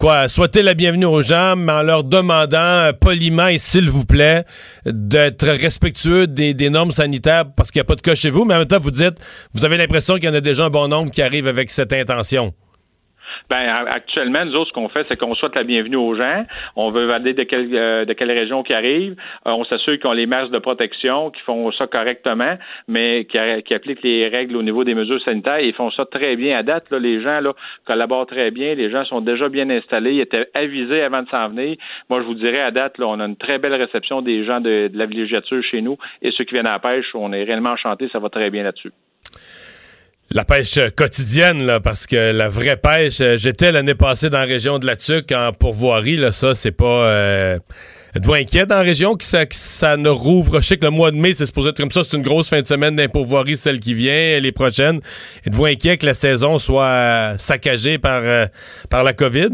quoi, souhaiter la bienvenue aux gens, mais en leur demandant euh, poliment et s'il vous plaît d'être respectueux des, normes sanitaires parce qu'il n'y a pas de cas chez vous, mais en même temps, vous dites, vous avez l'impression qu'il y en a déjà un bon nombre qui arrivent avec cette intention. Ben, actuellement, nous autres, ce qu'on fait, c'est qu'on souhaite la bienvenue aux gens. On veut valider de quelle, euh, de quelle région qui arrivent. Euh, on s'assure qu'ils ont les masques de protection, qu'ils font ça correctement, mais qui, appliquent les règles au niveau des mesures sanitaires. ils font ça très bien à date. Là, les gens là, collaborent très bien. Les gens sont déjà bien installés. Ils étaient avisés avant de s'en venir. Moi, je vous dirais, à date, là, on a une très belle réception des gens de, de la villégiature chez nous. Et ceux qui viennent à la pêche, on est réellement enchantés. Ça va très bien là-dessus. La pêche quotidienne, là, parce que la vraie pêche, euh, j'étais l'année passée dans la région de la Tuque en pourvoirie, là, ça, c'est pas... Euh, êtes-vous inquiet dans la région que ça, ça ne rouvre? Je que le mois de mai, c'est supposé être comme ça, c'est une grosse fin de semaine d'impourvoirie, celle qui vient, les prochaines. Êtes-vous inquiet que la saison soit saccagée par, euh, par la COVID?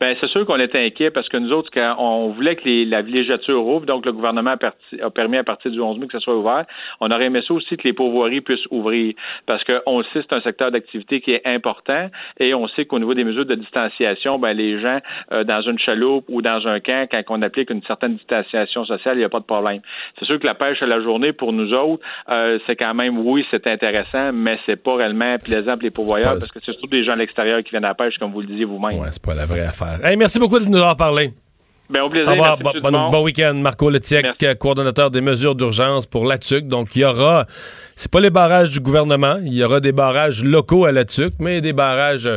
Ben, c'est sûr qu'on était inquiet parce que nous autres, quand on voulait que les, la villégiature ouvre, donc le gouvernement a, permis à partir du 11 mai que ça soit ouvert, on aurait aimé ça aussi que les pourvoiries puissent ouvrir parce qu'on le sait, c'est un secteur d'activité qui est important et on sait qu'au niveau des mesures de distanciation, ben, les gens euh, dans une chaloupe ou dans un camp, quand on applique une certaine distanciation sociale, il n'y a pas de problème. C'est sûr que la pêche à la journée, pour nous autres, euh, c'est quand même, oui, c'est intéressant, mais c'est pas réellement plaisant pour les pourvoyeurs parce que c'est surtout des gens à l'extérieur qui viennent à la pêche, comme vous le disiez vous-même. Ouais, c'est pas la vraie affaire merci beaucoup de nous avoir parlé. Ben, au plaisir. Au revoir. Bon, week-end. Marco Letiec, coordonnateur des mesures d'urgence pour la TUC. Donc, il y aura, c'est pas les barrages du gouvernement, il y aura des barrages locaux à la TUC, mais des barrages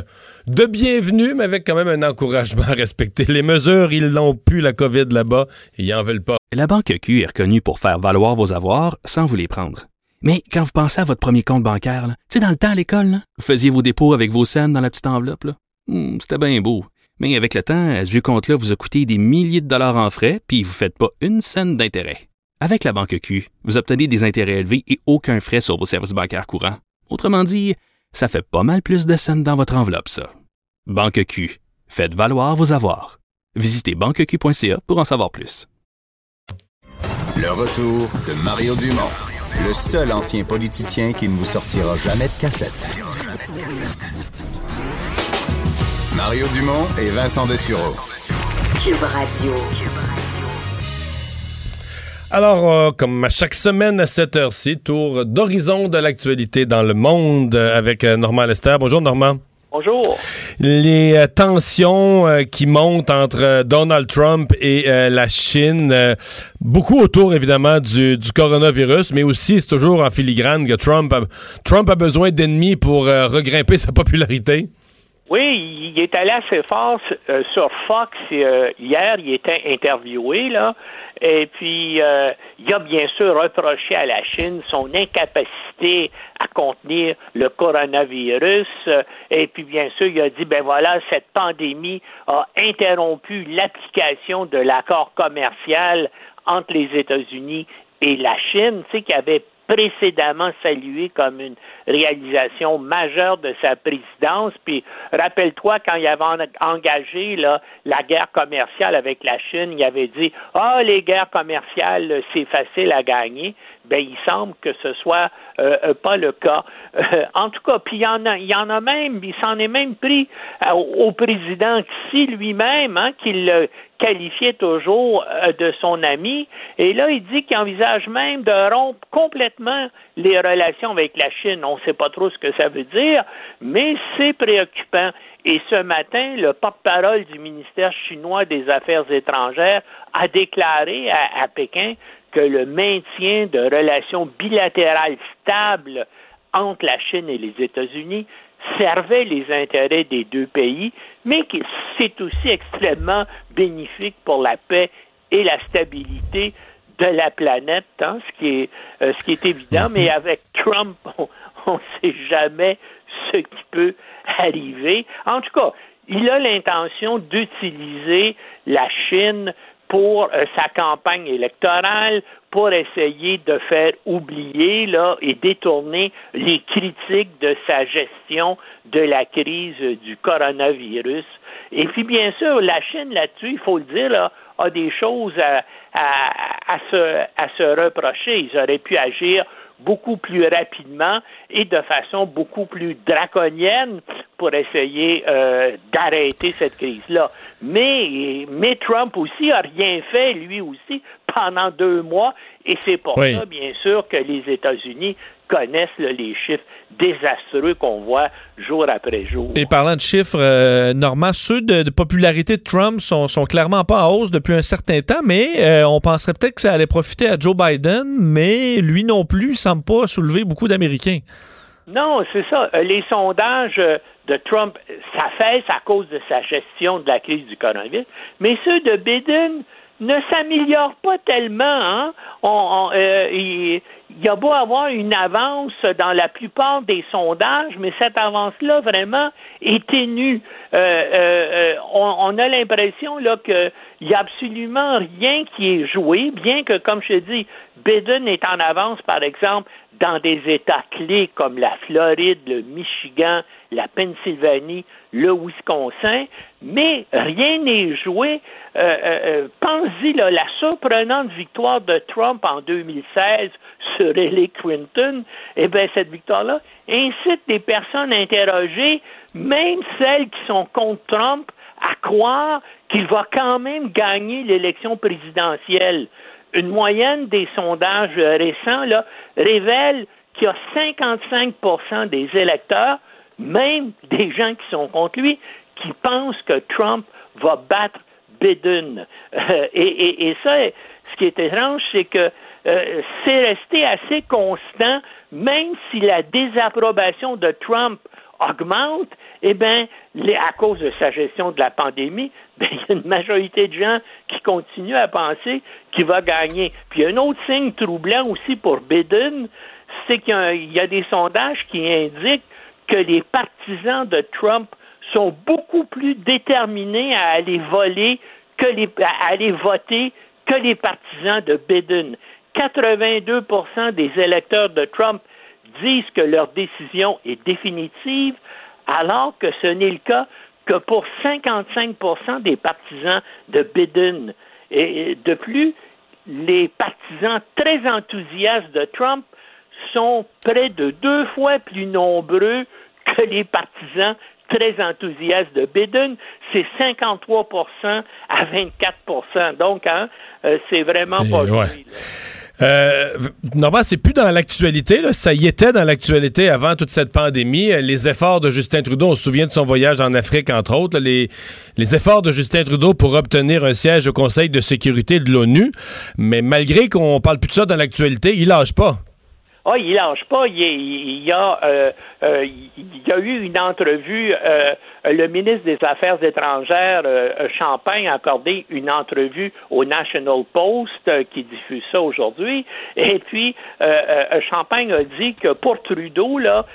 de bienvenue, mais avec quand même un encouragement à respecter les mesures. Ils n'ont plus, la COVID là-bas, et ils n'en veulent pas. La Banque Q est reconnue pour faire valoir vos avoirs sans vous les prendre. Mais quand vous pensez à votre premier compte bancaire, tu sais, dans le temps à l'école, vous faisiez vos dépôts avec vos scènes dans la petite enveloppe. Hmm, c'était bien beau. Mais avec le temps, à ce compte-là vous a coûté des milliers de dollars en frais, puis vous ne faites pas une scène d'intérêt. Avec la banque Q, vous obtenez des intérêts élevés et aucun frais sur vos services bancaires courants. Autrement dit, ça fait pas mal plus de scènes dans votre enveloppe, ça. Banque Q, faites valoir vos avoirs. Visitez banqueq.ca pour en savoir plus. Le retour de Mario Dumont, le seul ancien politicien qui ne vous sortira jamais de cassette. Mario Dumont et Vincent Dessureau. Cube Radio. Alors, euh, comme à chaque semaine à cette heure-ci, tour d'horizon de l'actualité dans le monde avec euh, Normand Lester. Bonjour Normand. Bonjour. Les euh, tensions euh, qui montent entre euh, Donald Trump et la Chine, beaucoup autour évidemment du, du, coronavirus, mais aussi c'est toujours en filigrane que Trump a, Trump a besoin d'ennemis pour regrimper sa popularité. Oui, il est allé assez fort sur Fox hier, il était interviewé là. Et puis, euh, il a bien sûr reproché à la Chine son incapacité à contenir le coronavirus. Et puis, bien sûr, il a dit, ben voilà, cette pandémie a interrompu l'application de l'accord commercial entre les États-Unis et la Chine, tu sais, qui avait précédemment salué comme une réalisation majeure de sa présidence. Puis rappelle-toi quand il avait engagé là, la guerre commerciale avec la Chine, il avait dit Ah, les guerres commerciales, c'est facile à gagner. Ben, il semble que ce soit euh, euh, pas le cas. Euh, en tout cas, puis il y en a, il y en a même, il s'en est même pris au président Xi lui-même, hein, qu'il qualifiait toujours de son ami. Et là, il dit qu'il envisage même de rompre complètement les relations avec la Chine. On ne sait pas trop ce que ça veut dire, mais c'est préoccupant. Et ce matin, le porte-parole du ministère chinois des Affaires étrangères a déclaré à Pékin que le maintien de relations bilatérales stables entre la Chine et les États-Unis servait les intérêts des deux pays, mais que c'est aussi extrêmement bénéfique pour la paix et la stabilité de la planète, hein, ce, qui est, euh, ce qui est évident, mais avec Trump, on ne sait jamais ce qui peut arriver. En tout cas, il a l'intention d'utiliser la Chine pour euh, sa campagne électorale, pour essayer de faire oublier là, et détourner les critiques de sa gestion de la crise du coronavirus. Et puis, bien sûr, la Chine là-dessus, il faut le dire, là, a des choses à, à, se, à se reprocher. Ils auraient pu agir beaucoup plus rapidement et de façon beaucoup plus draconienne pour essayer euh, d'arrêter cette crise-là. Mais, mais Trump aussi a rien fait, lui aussi, pendant deux mois, et c'est pour ça, bien sûr, que les États-Unis connaissent les chiffres désastreux qu'on voit jour après jour. Et parlant de chiffres, euh, Normand, ceux de, popularité de Trump sont, sont clairement pas en hausse depuis un certain temps, mais euh, on penserait peut-être que ça allait profiter à Joe Biden, mais lui non plus semble pas soulever beaucoup d'Américains. Non, c'est ça. Euh, les sondages de Trump, ça fait à cause de sa gestion de la crise du coronavirus, mais ceux de Biden ne s'améliorent pas tellement. Hein? On, il, y a beau avoir une avance dans la plupart des sondages, mais cette avance-là vraiment est ténue. Euh, euh, euh, on, a l'impression là qu'il n'y a absolument rien qui est joué, bien que, comme je dis, Biden est en avance, par exemple, dans des États clés comme la Floride, le Michigan, la Pennsylvanie, le Wisconsin, mais rien n'est joué. Euh, euh, euh Pensez la surprenante victoire de Trump en 2016 sur Hillary Clinton. Eh bien, cette victoire-là incite les personnes interrogées, même celles qui sont contre Trump, à croire qu'il va quand même gagner l'élection présidentielle. Une moyenne des sondages récents révèle qu'il y a 55% des électeurs même des gens qui sont contre lui, qui pensent que Trump va battre Biden. Euh, et, ça, ce qui est étrange, c'est que euh, c'est resté assez constant, même si la désapprobation de Trump augmente, eh bien, à cause de sa gestion de la pandémie, ben, il y a une majorité de gens qui continuent à penser qu'il va gagner. Puis un autre signe troublant aussi pour Biden, c'est qu'il y, a des sondages qui indiquent que les partisans de Trump sont beaucoup plus déterminés à aller voler que les, à aller voter que les partisans de Biden. 82% des électeurs de Trump disent que leur décision est définitive, alors que ce n'est le cas que pour 55% des partisans de Biden. Et de plus, les partisans très enthousiastes de Trump sont près de deux fois plus nombreux que les partisans très enthousiastes de Biden, c'est 53% à 24% Donc, hein, euh, c'est vraiment pas Euh, normalement, c'est plus dans l'actualité. Ça y était dans l'actualité avant toute cette pandémie. Les efforts de Justin Trudeau, on se souvient de son voyage en Afrique, entre autres. les, les efforts de Justin Trudeau pour obtenir un siège au Conseil de sécurité de l'ONU. Mais malgré qu'on parle plus de ça dans l'actualité, il lâche pas. Ah, il lâche pas. Il, y a, euh, euh, il y a eu une entrevue. Euh, le ministre des Affaires étrangères, Champagne, a accordé une entrevue au National Post qui diffuse ça aujourd'hui. Et puis, Champagne a dit que pour Trudeau, là,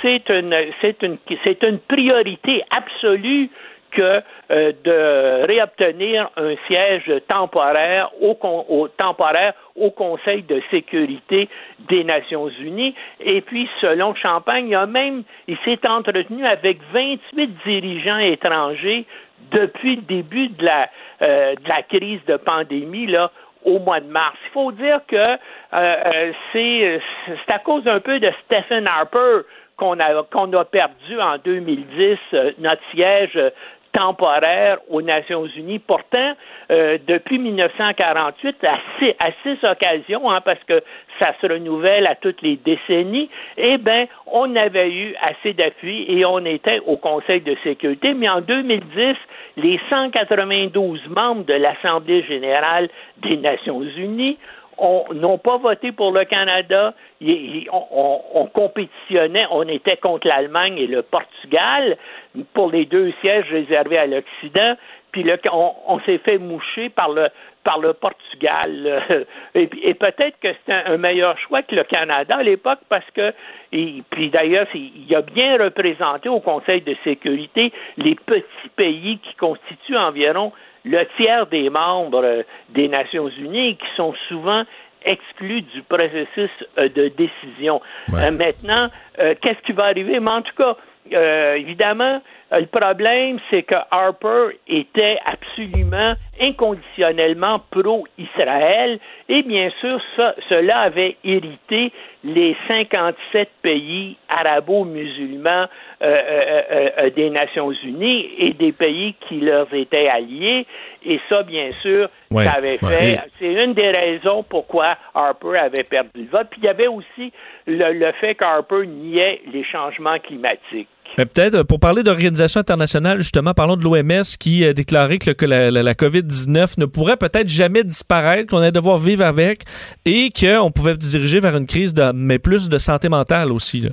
c'est une, c'est une, c'est une priorité absolue que euh, de réobtenir un siège temporaire au, temporaire au Conseil de sécurité des Nations Unies. Et puis, selon Champagne, il, a même, il s'est entretenu avec 28 dirigeants étrangers depuis le début de la, euh, de la crise de pandémie, là, au mois de mars. Il faut dire que euh, euh c'est à cause un peu de Stephen Harper qu'on a, qu'on a perdu en 2010 notre siège temporaire aux Nations Unies. Pourtant, euh, depuis 1948, à six, occasions, hein, parce que ça se renouvelle à toutes les décennies, eh bien, on avait eu assez d'appui et on était au Conseil de sécurité. Mais en 2010, les 192 membres de l'Assemblée générale des Nations Unies n'ont pas voté pour le Canada. on, compétitionnait, on était contre l'Allemagne et le Portugal pour les deux sièges réservés à l'Occident. Puis on, s'est fait moucher par le par le Portugal. Et, peut-être que c'était un, meilleur choix que le Canada à l'époque parce que et, puis d'ailleurs il a bien représenté au Conseil de sécurité les petits pays qui constituent environ le tiers des membres euh, des Nations Unies qui sont souvent exclus du processus euh, de décision. Euh, maintenant, qu'est-ce qui va arriver? Mais en tout cas, évidemment, le problème, c'est que Harper était absolument inconditionnellement pro-Israël et bien sûr, ça, cela avait irrité les 57 pays arabo-musulmans euh, euh, euh, des Nations Unies et des pays qui leur étaient alliés. Et ça, bien sûr, ça avait fait. C'est une des raisons pourquoi Harper avait perdu le vote. Puis il y avait aussi le, le fait qu'Harper niait les changements climatiques. Peut-être, pour parler d'organisation internationale, justement, parlons de l'OMS qui a déclaré que, la, la, COVID-19 ne pourrait peut-être jamais disparaître, qu'on allait devoir vivre avec et qu'on pouvait diriger vers une crise, de, mais plus de santé mentale aussi.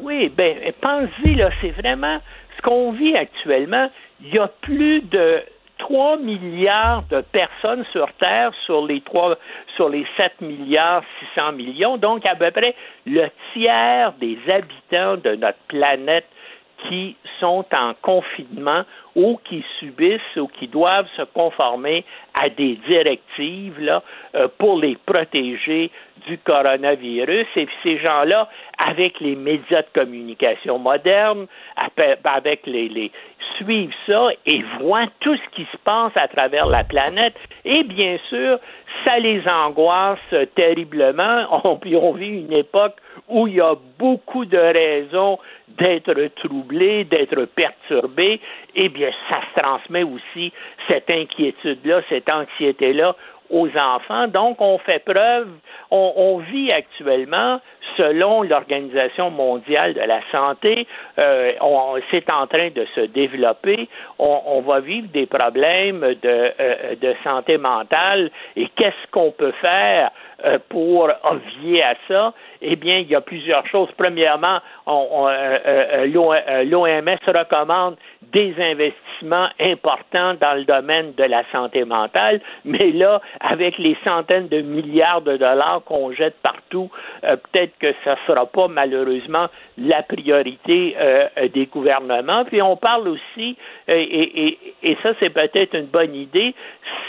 Oui, bien, pensez, là, c'est vraiment ce qu'on vit actuellement. Il y a plus de 3 milliards de personnes sur Terre sur les 3, sur les 7 milliards 600 millions, donc à peu près le tiers des habitants de notre planète qui sont en confinement ou qui subissent ou qui doivent se conformer à des directives là, euh, pour les protéger du coronavirus. Et ces gens-là, avec les médias de communication modernes, avec les, les suivent ça et voient tout ce qui se passe à travers la planète. Et bien sûr, ça les angoisse terriblement. On, on vit une époque où il y a beaucoup de raisons d'être troublé, d'être perturbé, eh bien, ça se transmet aussi, cette inquiétude-là, cette anxiété-là aux enfants. Donc, on fait preuve, on, vit actuellement, selon l'Organisation mondiale de la santé, euh, c'est en train de se développer. On, va vivre des problèmes de, euh, de santé mentale et qu'est-ce qu'on peut faire euh, pour obvier à ça? Eh bien, il y a plusieurs choses. Premièrement, l'OMS recommande des investissements importants dans le domaine de la santé mentale, mais là, avec les centaines de milliards de dollars qu'on jette partout, euh, peut-être que ça ne sera pas malheureusement la priorité euh, des gouvernements. Puis on parle aussi, euh, et, ça c'est peut-être une bonne idée,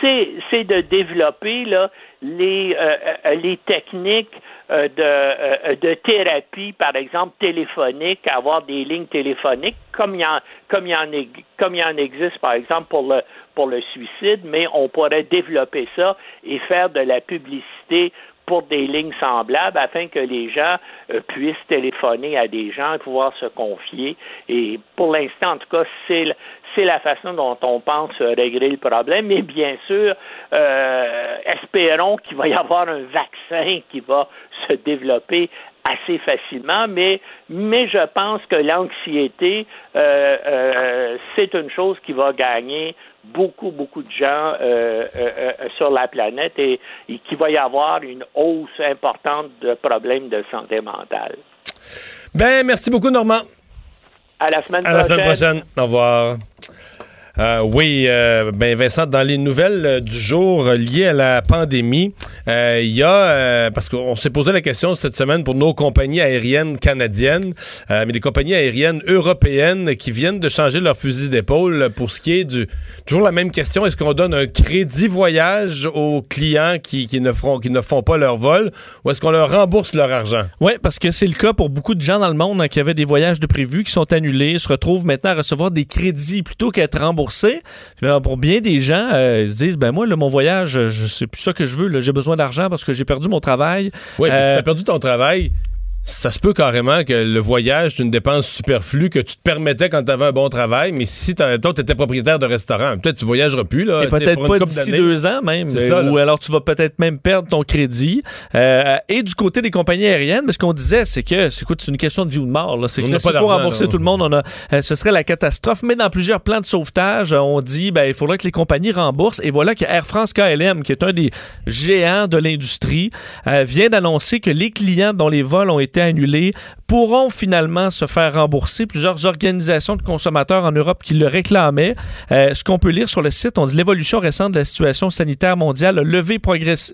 c'est de développer les, les techniques de, de thérapie, par exemple téléphonique, avoir des lignes téléphoniques, comme il y en, comme y en, comme il y en existe, par exemple, pour le, pour le suicide, mais on pourrait développer ça et faire de la publicité pour des lignes semblables afin que les gens euh, puissent téléphoner à des gens et pouvoir se confier. Et pour l'instant, en tout cas, c'est c'est la façon dont on pense régler le problème. Mais bien sûr, euh, espérons donc, il va y avoir un vaccin qui va se développer assez facilement, mais, mais je pense que l'anxiété, euh, euh, c'est une chose qui va gagner beaucoup, beaucoup de gens euh, sur la planète et, et qu'il va y avoir une hausse importante de problèmes de santé mentale. Ben, merci beaucoup, Normand. À la semaine prochaine. À la semaine prochaine. Au revoir. Euh, oui, euh, ben Vincent, dans les nouvelles euh, du jour liées à la pandémie, il y a, parce qu'on s'est posé la question cette semaine pour nos compagnies aériennes canadiennes, mais des compagnies aériennes européennes qui viennent de changer leur fusil d'épaule pour ce qui est du... Toujours la même question, est-ce qu'on donne un crédit voyage aux clients qui, ne, qui ne font pas leur vol ou est-ce qu'on leur rembourse leur argent? Oui, parce que c'est le cas pour beaucoup de gens dans le monde hein, qui avaient des voyages de prévus qui sont annulés, se retrouvent maintenant à recevoir des crédits plutôt qu'à être remboursés pour bien des gens, euh, ils se disent ben moi, mon voyage, je sais plus ça que je veux. J'ai besoin d'argent parce que j'ai perdu mon travail. Oui, mais si euh, t'as perdu ton travail, ça se peut carrément que le voyage est une dépense superflue que tu te permettais quand tu avais un bon travail, mais si toi, tu étais propriétaire de restaurant, peut-être tu voyageras plus. Là, Et peut-être pas d'ici deux ans même. ou alors tu vas peut-être même perdre ton crédit. Euh, et du côté des compagnies aériennes, ce qu'on disait, c'est que c'est une question de vie ou de mort. C'est que s'il faut rembourser tout le monde, on a, euh, ce serait la catastrophe. Mais dans plusieurs plans de sauvetage, on dit ben, il faudrait que les compagnies remboursent. Et voilà que Air France KLM, qui est un des géants de l'industrie, euh, vient d'annoncer que les clients dont les vols ont été annulés pourront finalement se faire rembourser. Plusieurs organisations de consommateurs en Europe qui le réclamaient. Euh, ce qu'on peut lire sur le site, on dit l'évolution récente de la situation sanitaire mondiale levé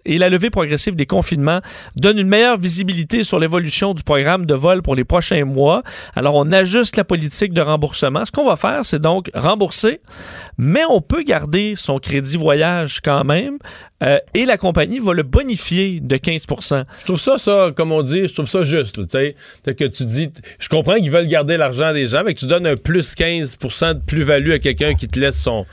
et la levée progressive des confinements donne une meilleure visibilité sur l'évolution du programme de vol pour les prochains mois. Alors, on ajuste la politique de remboursement. Ce qu'on va faire, c'est donc rembourser, mais on peut garder son crédit voyage quand même euh, et la compagnie va le bonifier de 15 Je trouve ça, ça, comme on dit, je trouve ça juste. Que tu dis, je comprends qu'ils veulent garder l'argent des gens, mais que tu donnes un plus 15% de plus-value à quelqu'un qui te laisse son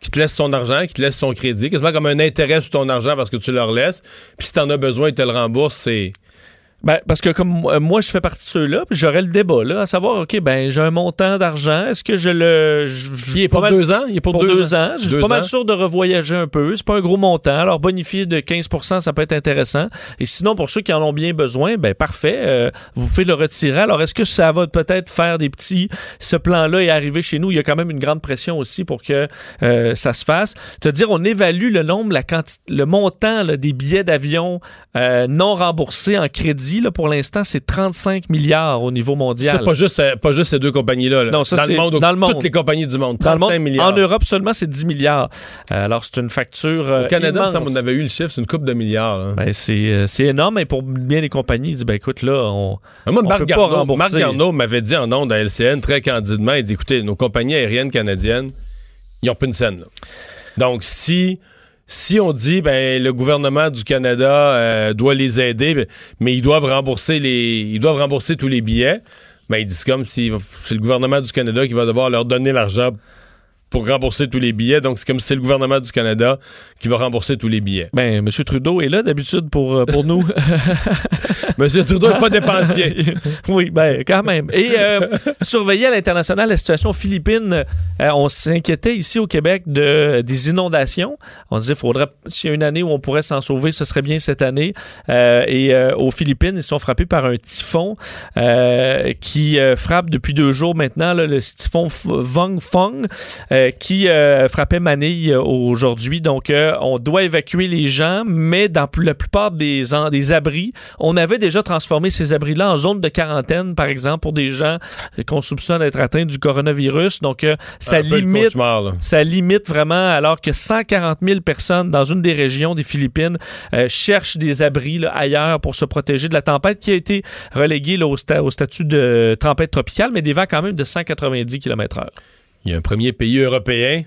qui te laisse son argent, qui te laisse son crédit, quasiment comme un intérêt sur ton argent parce que tu leur laisses. Puis si t'en as besoin, ils te le remboursent, c'est ben, parce que comme euh, moi, je fais partie de ceux-là, puis j'aurais le débat, là, à savoir, OK, ben, j'ai un montant d'argent, est-ce que je le. il est pour deux ans? Il est pour, deux, ans. Je suis pas mal sûr de revoyager un peu. C'est pas un gros montant. Alors, bonifier de 15% ça peut être intéressant. Et sinon, pour ceux qui en ont bien besoin, ben, parfait. Euh, vous pouvez le retirer. Alors, est-ce que ça va peut-être faire des petits. Ce plan-là est arrivé chez nous. Il y a quand même une grande pression aussi pour que euh, ça se fasse. Te dire, on évalue le nombre, la quantité, le montant des billets d'avion non remboursés en crédit pour l'instant, c'est 35 milliards au niveau mondial. C'est pas juste, euh, pas juste ces deux compagnies-là. Non, ça, dans, le monde, dans le monde. Toutes les compagnies du monde. 35 milliards. En Europe seulement, c'est 10 milliards. Euh, alors, c'est une facture. au Canada, ça, on avait eu le chiffre, c'est une coupe de milliards. Hein. Ben, euh, c'est énorme, mais pour bien les compagnies, ils disent ben, écoute, là, on. Ben, moi, Marc, Garneau, Marc Garneau m'avait dit en nom à LCN très candidement il dit écoutez, nos compagnies aériennes canadiennes, ils n'ont pas une scène. Donc, si si on dit ben le gouvernement du Canada euh, doit les aider, ben, mais ils doivent rembourser les ils doivent rembourser tous les billets, ben ils disent comme si c'est le gouvernement du Canada qui va devoir leur donner l'argent pour rembourser tous les billets. Donc, c'est comme si c'est le gouvernement du Canada qui va rembourser tous les billets. Ben, M. Trudeau est là d'habitude pour, euh, pour nous. M. Trudeau n'est pas dépensier. oui, ben, quand même. Et euh, surveiller à l'international la situation aux Philippines. Euh, on s'inquiétait ici au Québec de, des inondations. On disait, faudrait, s'il y a une année où on pourrait s'en sauver, ce serait bien cette année. et aux Philippines, ils sont frappés par un typhon qui frappe depuis deux jours maintenant, le typhon Vong Fong. Euh, qui euh, frappait Manille euh, aujourd'hui. Donc, on doit évacuer les gens, mais dans la plupart des, des abris, on avait déjà transformé ces abris-là en zone de quarantaine, par exemple, pour des gens qu'on soupçonne d'être atteints du coronavirus. Donc, ça limite, ça limite vraiment, alors que 140 000 personnes dans une des régions des Philippines cherchent des abris ailleurs pour se protéger de la tempête qui a été reléguée au, au, statut de tempête tropicale, mais des vents quand même de 190 km/h. Il y a un premier pays européen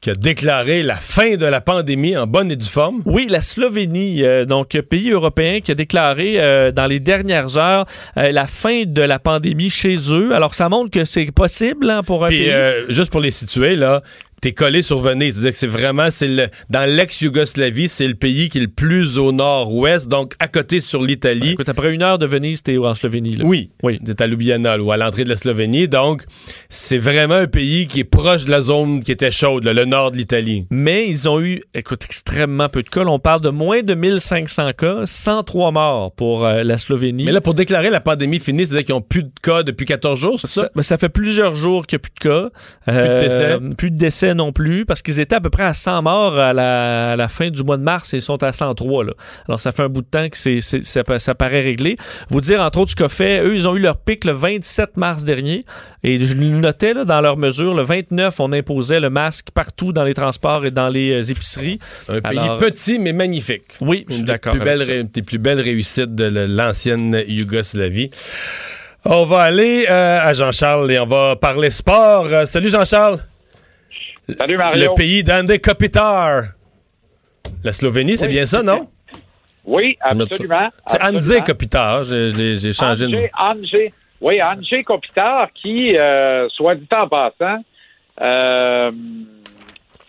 qui a déclaré la fin de la pandémie en bonne et due forme. Oui, la Slovénie, euh, donc pays européen qui a déclaré euh, dans les dernières heures euh, la fin de la pandémie chez eux. Alors ça montre que c'est possible hein, pour un Puis, pays. juste pour les situer là, t'es collé sur Venise. C'est-à-dire que c'est vraiment, c'est le, dans l'ex-Yougoslavie, c'est le pays qui est le plus au nord-ouest, donc à côté sur l'Italie. Écoute, après une heure de Venise, t'es en Slovénie. Là. Oui, oui. T'es à Ljubljana, ou à l'entrée de la Slovénie. Donc, c'est vraiment un pays qui est proche de la zone qui était chaude, là, le nord de l'Italie. Mais ils ont eu, écoute, extrêmement peu de cas. Là, on parle de moins de 1500 cas, 103 morts pour euh, la Slovénie. Mais là, pour déclarer la pandémie finie, c'est-à-dire qu'ils n'ont plus de cas depuis 14 jours, c'est ça? Ça, ben, ça fait plusieurs jours qu'il n'y a plus de cas. Plus de décès? Plus de décès non plus, parce qu'ils étaient à peu près à 100 morts à la, à la fin du mois de mars et ils sont à 103. Là. Alors, ça fait un bout de temps que c'est, ça, pa- ça paraît réglé. Vous dire, entre autres, ce qu'a fait, eux, ils ont eu leur pic le 27 mars dernier. Et je le notais là, dans leurs mesures, le 29, on imposait le masque partout dans les transports et dans les euh, épiceries. Un pays petit mais magnifique. Oui, je suis Une des d'accord plus ré- des plus belles réussites de l'ancienne Yougoslavie. On va aller euh, à Jean-Charles et on va parler sport. Euh, salut Jean-Charles. Salut Mario. Le pays d'Ande Kopitar. La Slovénie, c'est bien ça, non? Oui, absolument. C'est absolument. Kopitar. J'ai changé de Angers. Oui, Angers Kopitar, qui, euh, soit dit en passant, euh,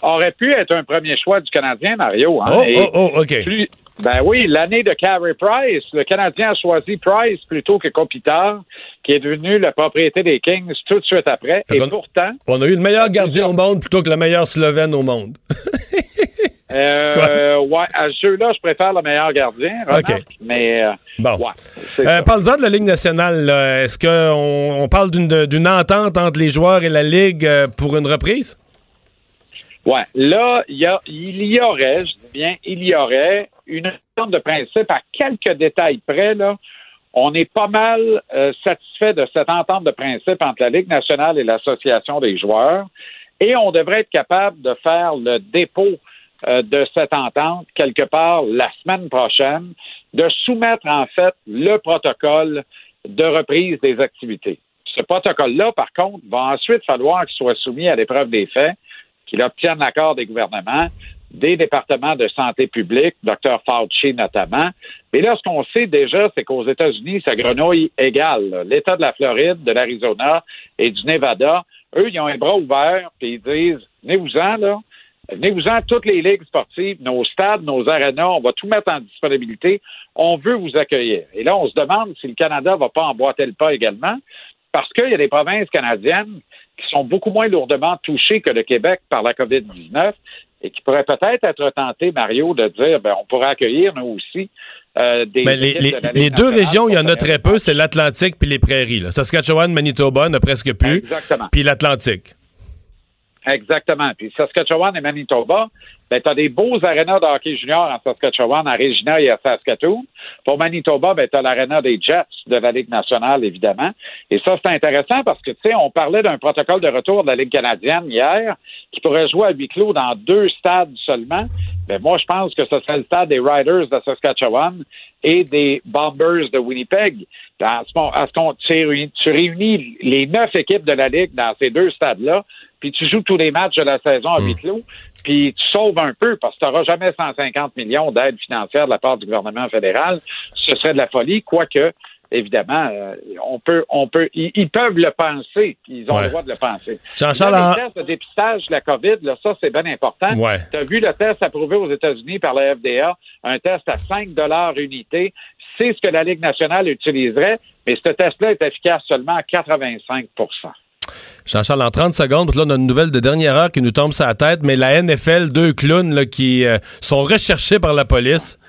aurait pu être un premier choix du Canadien, Mario. hein. Oh, oh, oh, OK. plus- ben oui, l'année de Carey Price, le Canadien a choisi Price plutôt que Kopitar, qui est devenu la propriété des Kings tout de suite après. Et pourtant, On a eu le meilleur gardien au monde plutôt que le meilleur Slovène au monde. euh, ouais, à ce jeu-là, je préfère le meilleur gardien, remarque, mais euh, Bon. ouais, c'est Euh. Parle-en de la Ligue nationale. là. Est-ce qu'on on parle d'une entente entre les joueurs et la Ligue euh, pour une reprise? Ouais, là, il y, a, il y aurait, je dis bien, il y aurait une entente de principe à quelques détails près, là. On est pas mal euh, satisfait de cette entente de principe entre la Ligue nationale et l'Association des joueurs. Et on devrait être capable de faire le dépôt euh, de cette entente quelque part la semaine prochaine, de soumettre en fait le protocole de reprise des activités. Ce protocole-là, par contre, va ensuite falloir qu'il soit soumis à l'épreuve des faits, qu'il obtienne l'accord des gouvernements, des départements de santé publique, Dr. Fauci notamment. Mais là, ce qu'on sait déjà, c'est qu'aux États-Unis, ça grenouille égale. L'État de la Floride, de l'Arizona et du Nevada, eux, ils ont un bras ouvert, puis ils disent, venez-vous-en, là. Venez-vous-en, toutes les ligues sportives, nos stades, nos arénas, on va tout mettre en disponibilité. On veut vous accueillir. Et là, on se demande si le Canada va pas emboîter le pas également, parce qu'il y a des provinces canadiennes qui sont beaucoup moins lourdement touchées que le Québec par la COVID-19 et qui pourraient peut-être être tentées, Mario, de dire, ben, on pourrait accueillir, nous aussi, euh, des Ben, les, les- de deux régions, il y en a très peu, c'est l'Atlantique puis les prairies. là. Saskatchewan, Manitoba, n'a presque plus. Exactement. Puis l'Atlantique. Exactement. Puis Saskatchewan et Manitoba, ben, tu as des beaux arénas de hockey junior en Saskatchewan, à Regina et à Saskatoon. Pour Manitoba, ben, tu as l'aréna des Jets de la Ligue nationale, évidemment. Et ça, c'est intéressant parce que, tu sais, on parlait d'un protocole de retour de la Ligue canadienne hier qui pourrait jouer à huis clos dans deux stades seulement. Ben, moi, je pense que ce serait le stade des Riders de Saskatchewan et des Bombers de Winnipeg. À ce, moment- à ce qu'on, tu, réunis, tu réunis les neuf équipes de la Ligue dans ces deux stades-là, puis tu joues tous les matchs de la saison à huis clos, puis tu sauves un peu parce que tu n'auras jamais 150 millions d'aide financière de la part du gouvernement fédéral. Ce serait de la folie, quoique, évidemment, euh, on peut, on peut, ils, ils peuvent le penser, ils ont Ouais. le droit de le penser. Jean-Charles, les tests de dépistage de la COVID, là, ça, c'est bien important. Ouais. Tu as vu le test approuvé aux États-Unis par la FDA, un test à 5 unité. C'est ce que la Ligue nationale utiliserait, mais ce test-là est efficace seulement à 85 Jean-Charles, en 30 secondes, parce là, on a une nouvelle de dernière heure qui nous tombe sur la tête, mais la NFL, deux clowns qui euh, sont recherchés par la police.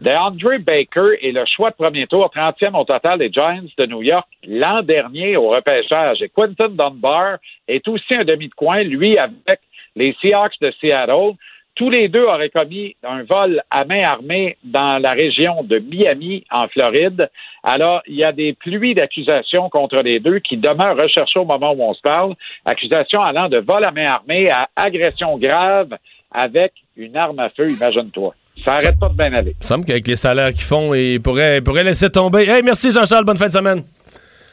DeAndre Baker est le choix de premier tour, 30e au total des Giants de New York l'an dernier au repêchage. Et Quinton Dunbar est aussi un demi de coin, lui, avec les Seahawks de Seattle. Tous les deux auraient commis un vol à main armée dans la région de Miami, en Floride. Alors, il y a des pluies d'accusations contre les deux qui demeurent recherchées au moment où on se parle. Accusations allant de vol à main armée à agression grave avec une arme à feu, imagine-toi. Ça arrête pas de bien aller. Il me semble qu'avec les salaires qu'ils font, ils pourraient, ils pourraient laisser tomber. Hey, merci Jean-Charles, bonne fin de semaine.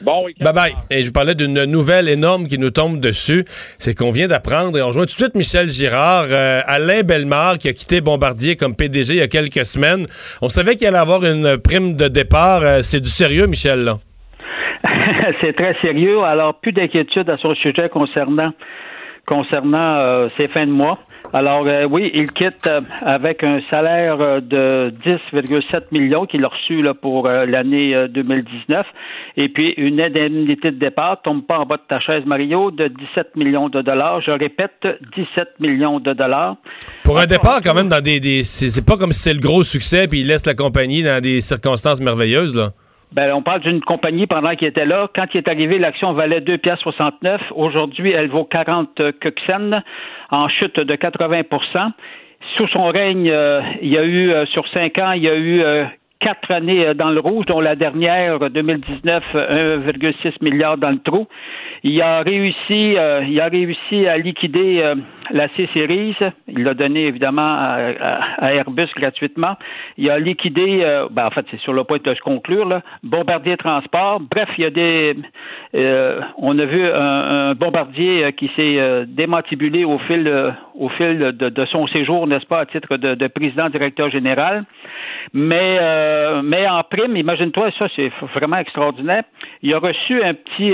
Bon week-end. Bye bye. Et je vous parlais d'une nouvelle énorme qui nous tombe dessus. C'est qu'on vient d'apprendre, et on rejoint tout de suite Michel Girard, euh, Alain Bellemare, qui a quitté Bombardier comme PDG il y a quelques semaines. On savait qu'il allait avoir une prime de départ. Euh, c'est du sérieux, Michel, là? c'est très sérieux. Alors, plus d'inquiétude à son sujet concernant concernant ses fins de mois. Alors oui, il quitte avec un salaire de 10,7 millions qu'il a reçu là, pour l'année 2019 et puis une indemnité de départ tombe pas en bas de ta chaise Mario de 17 millions de dollars. Je répète 17 millions de dollars. Pour un départ quand même dans des, des c'est pas comme si c'est le gros succès puis il laisse la compagnie dans des circonstances merveilleuses là. Ben, on parle d'une compagnie pendant qu'il était là. Quand il est arrivé, l'action valait 2,69 Aujourd'hui, elle vaut 40 cents en chute de 80% Sous son règne, euh, il y a eu, euh, sur cinq ans, il y a eu euh, quatre années dans le rouge, dont la dernière, 2019, 1,6 milliard dans le trou. Il a réussi, il a réussi à liquider la C-Series. Il l'a donné évidemment à, Airbus gratuitement. Il a liquidé, euh, ben, en fait, c'est sur le point de se conclure, là, Bombardier Transport. Bref, il y a des. Euh, on a vu un, bombardier euh, qui s'est démantibulé au fil, au fil de, son séjour, n'est-ce pas, à titre de, président-directeur général. Mais, mais en prime, imagine-toi, ça, c'est vraiment extraordinaire. Il a reçu un petit,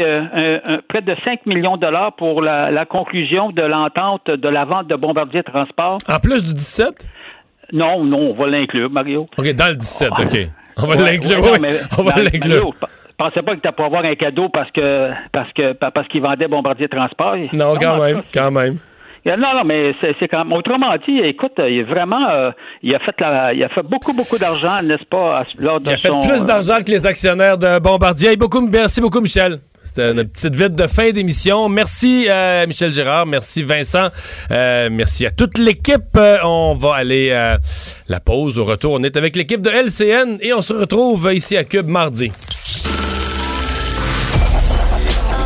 près de 5 millions de dollars pour la, la conclusion de l'entente de la vente de Bombardier Transport. En plus du 17? Non, non, on va l'inclure, Mario. OK, dans le 17, OK. On va l'inclure, oui. on va l'inclure. Je pensais pas que tu pour avoir un cadeau parce que parce que parce qu'il vendait Bombardier Transport. Non, quand même, quand même. Non, non, mais c'est quand même. Autrement dit, écoute, il vraiment, euh, il a fait il a fait beaucoup, beaucoup d'argent, n'est-ce pas, lors de Il a fait plus d'argent que les actionnaires de Bombardier. Beaucoup, merci beaucoup, Michel. C'était une petite vite de fin d'émission. Merci euh, Michel Gérard, merci Vincent, euh, merci à toute l'équipe. Euh, on va aller à la pause. Au retour, on est avec l'équipe de LCN et on se retrouve ici à Cube mardi.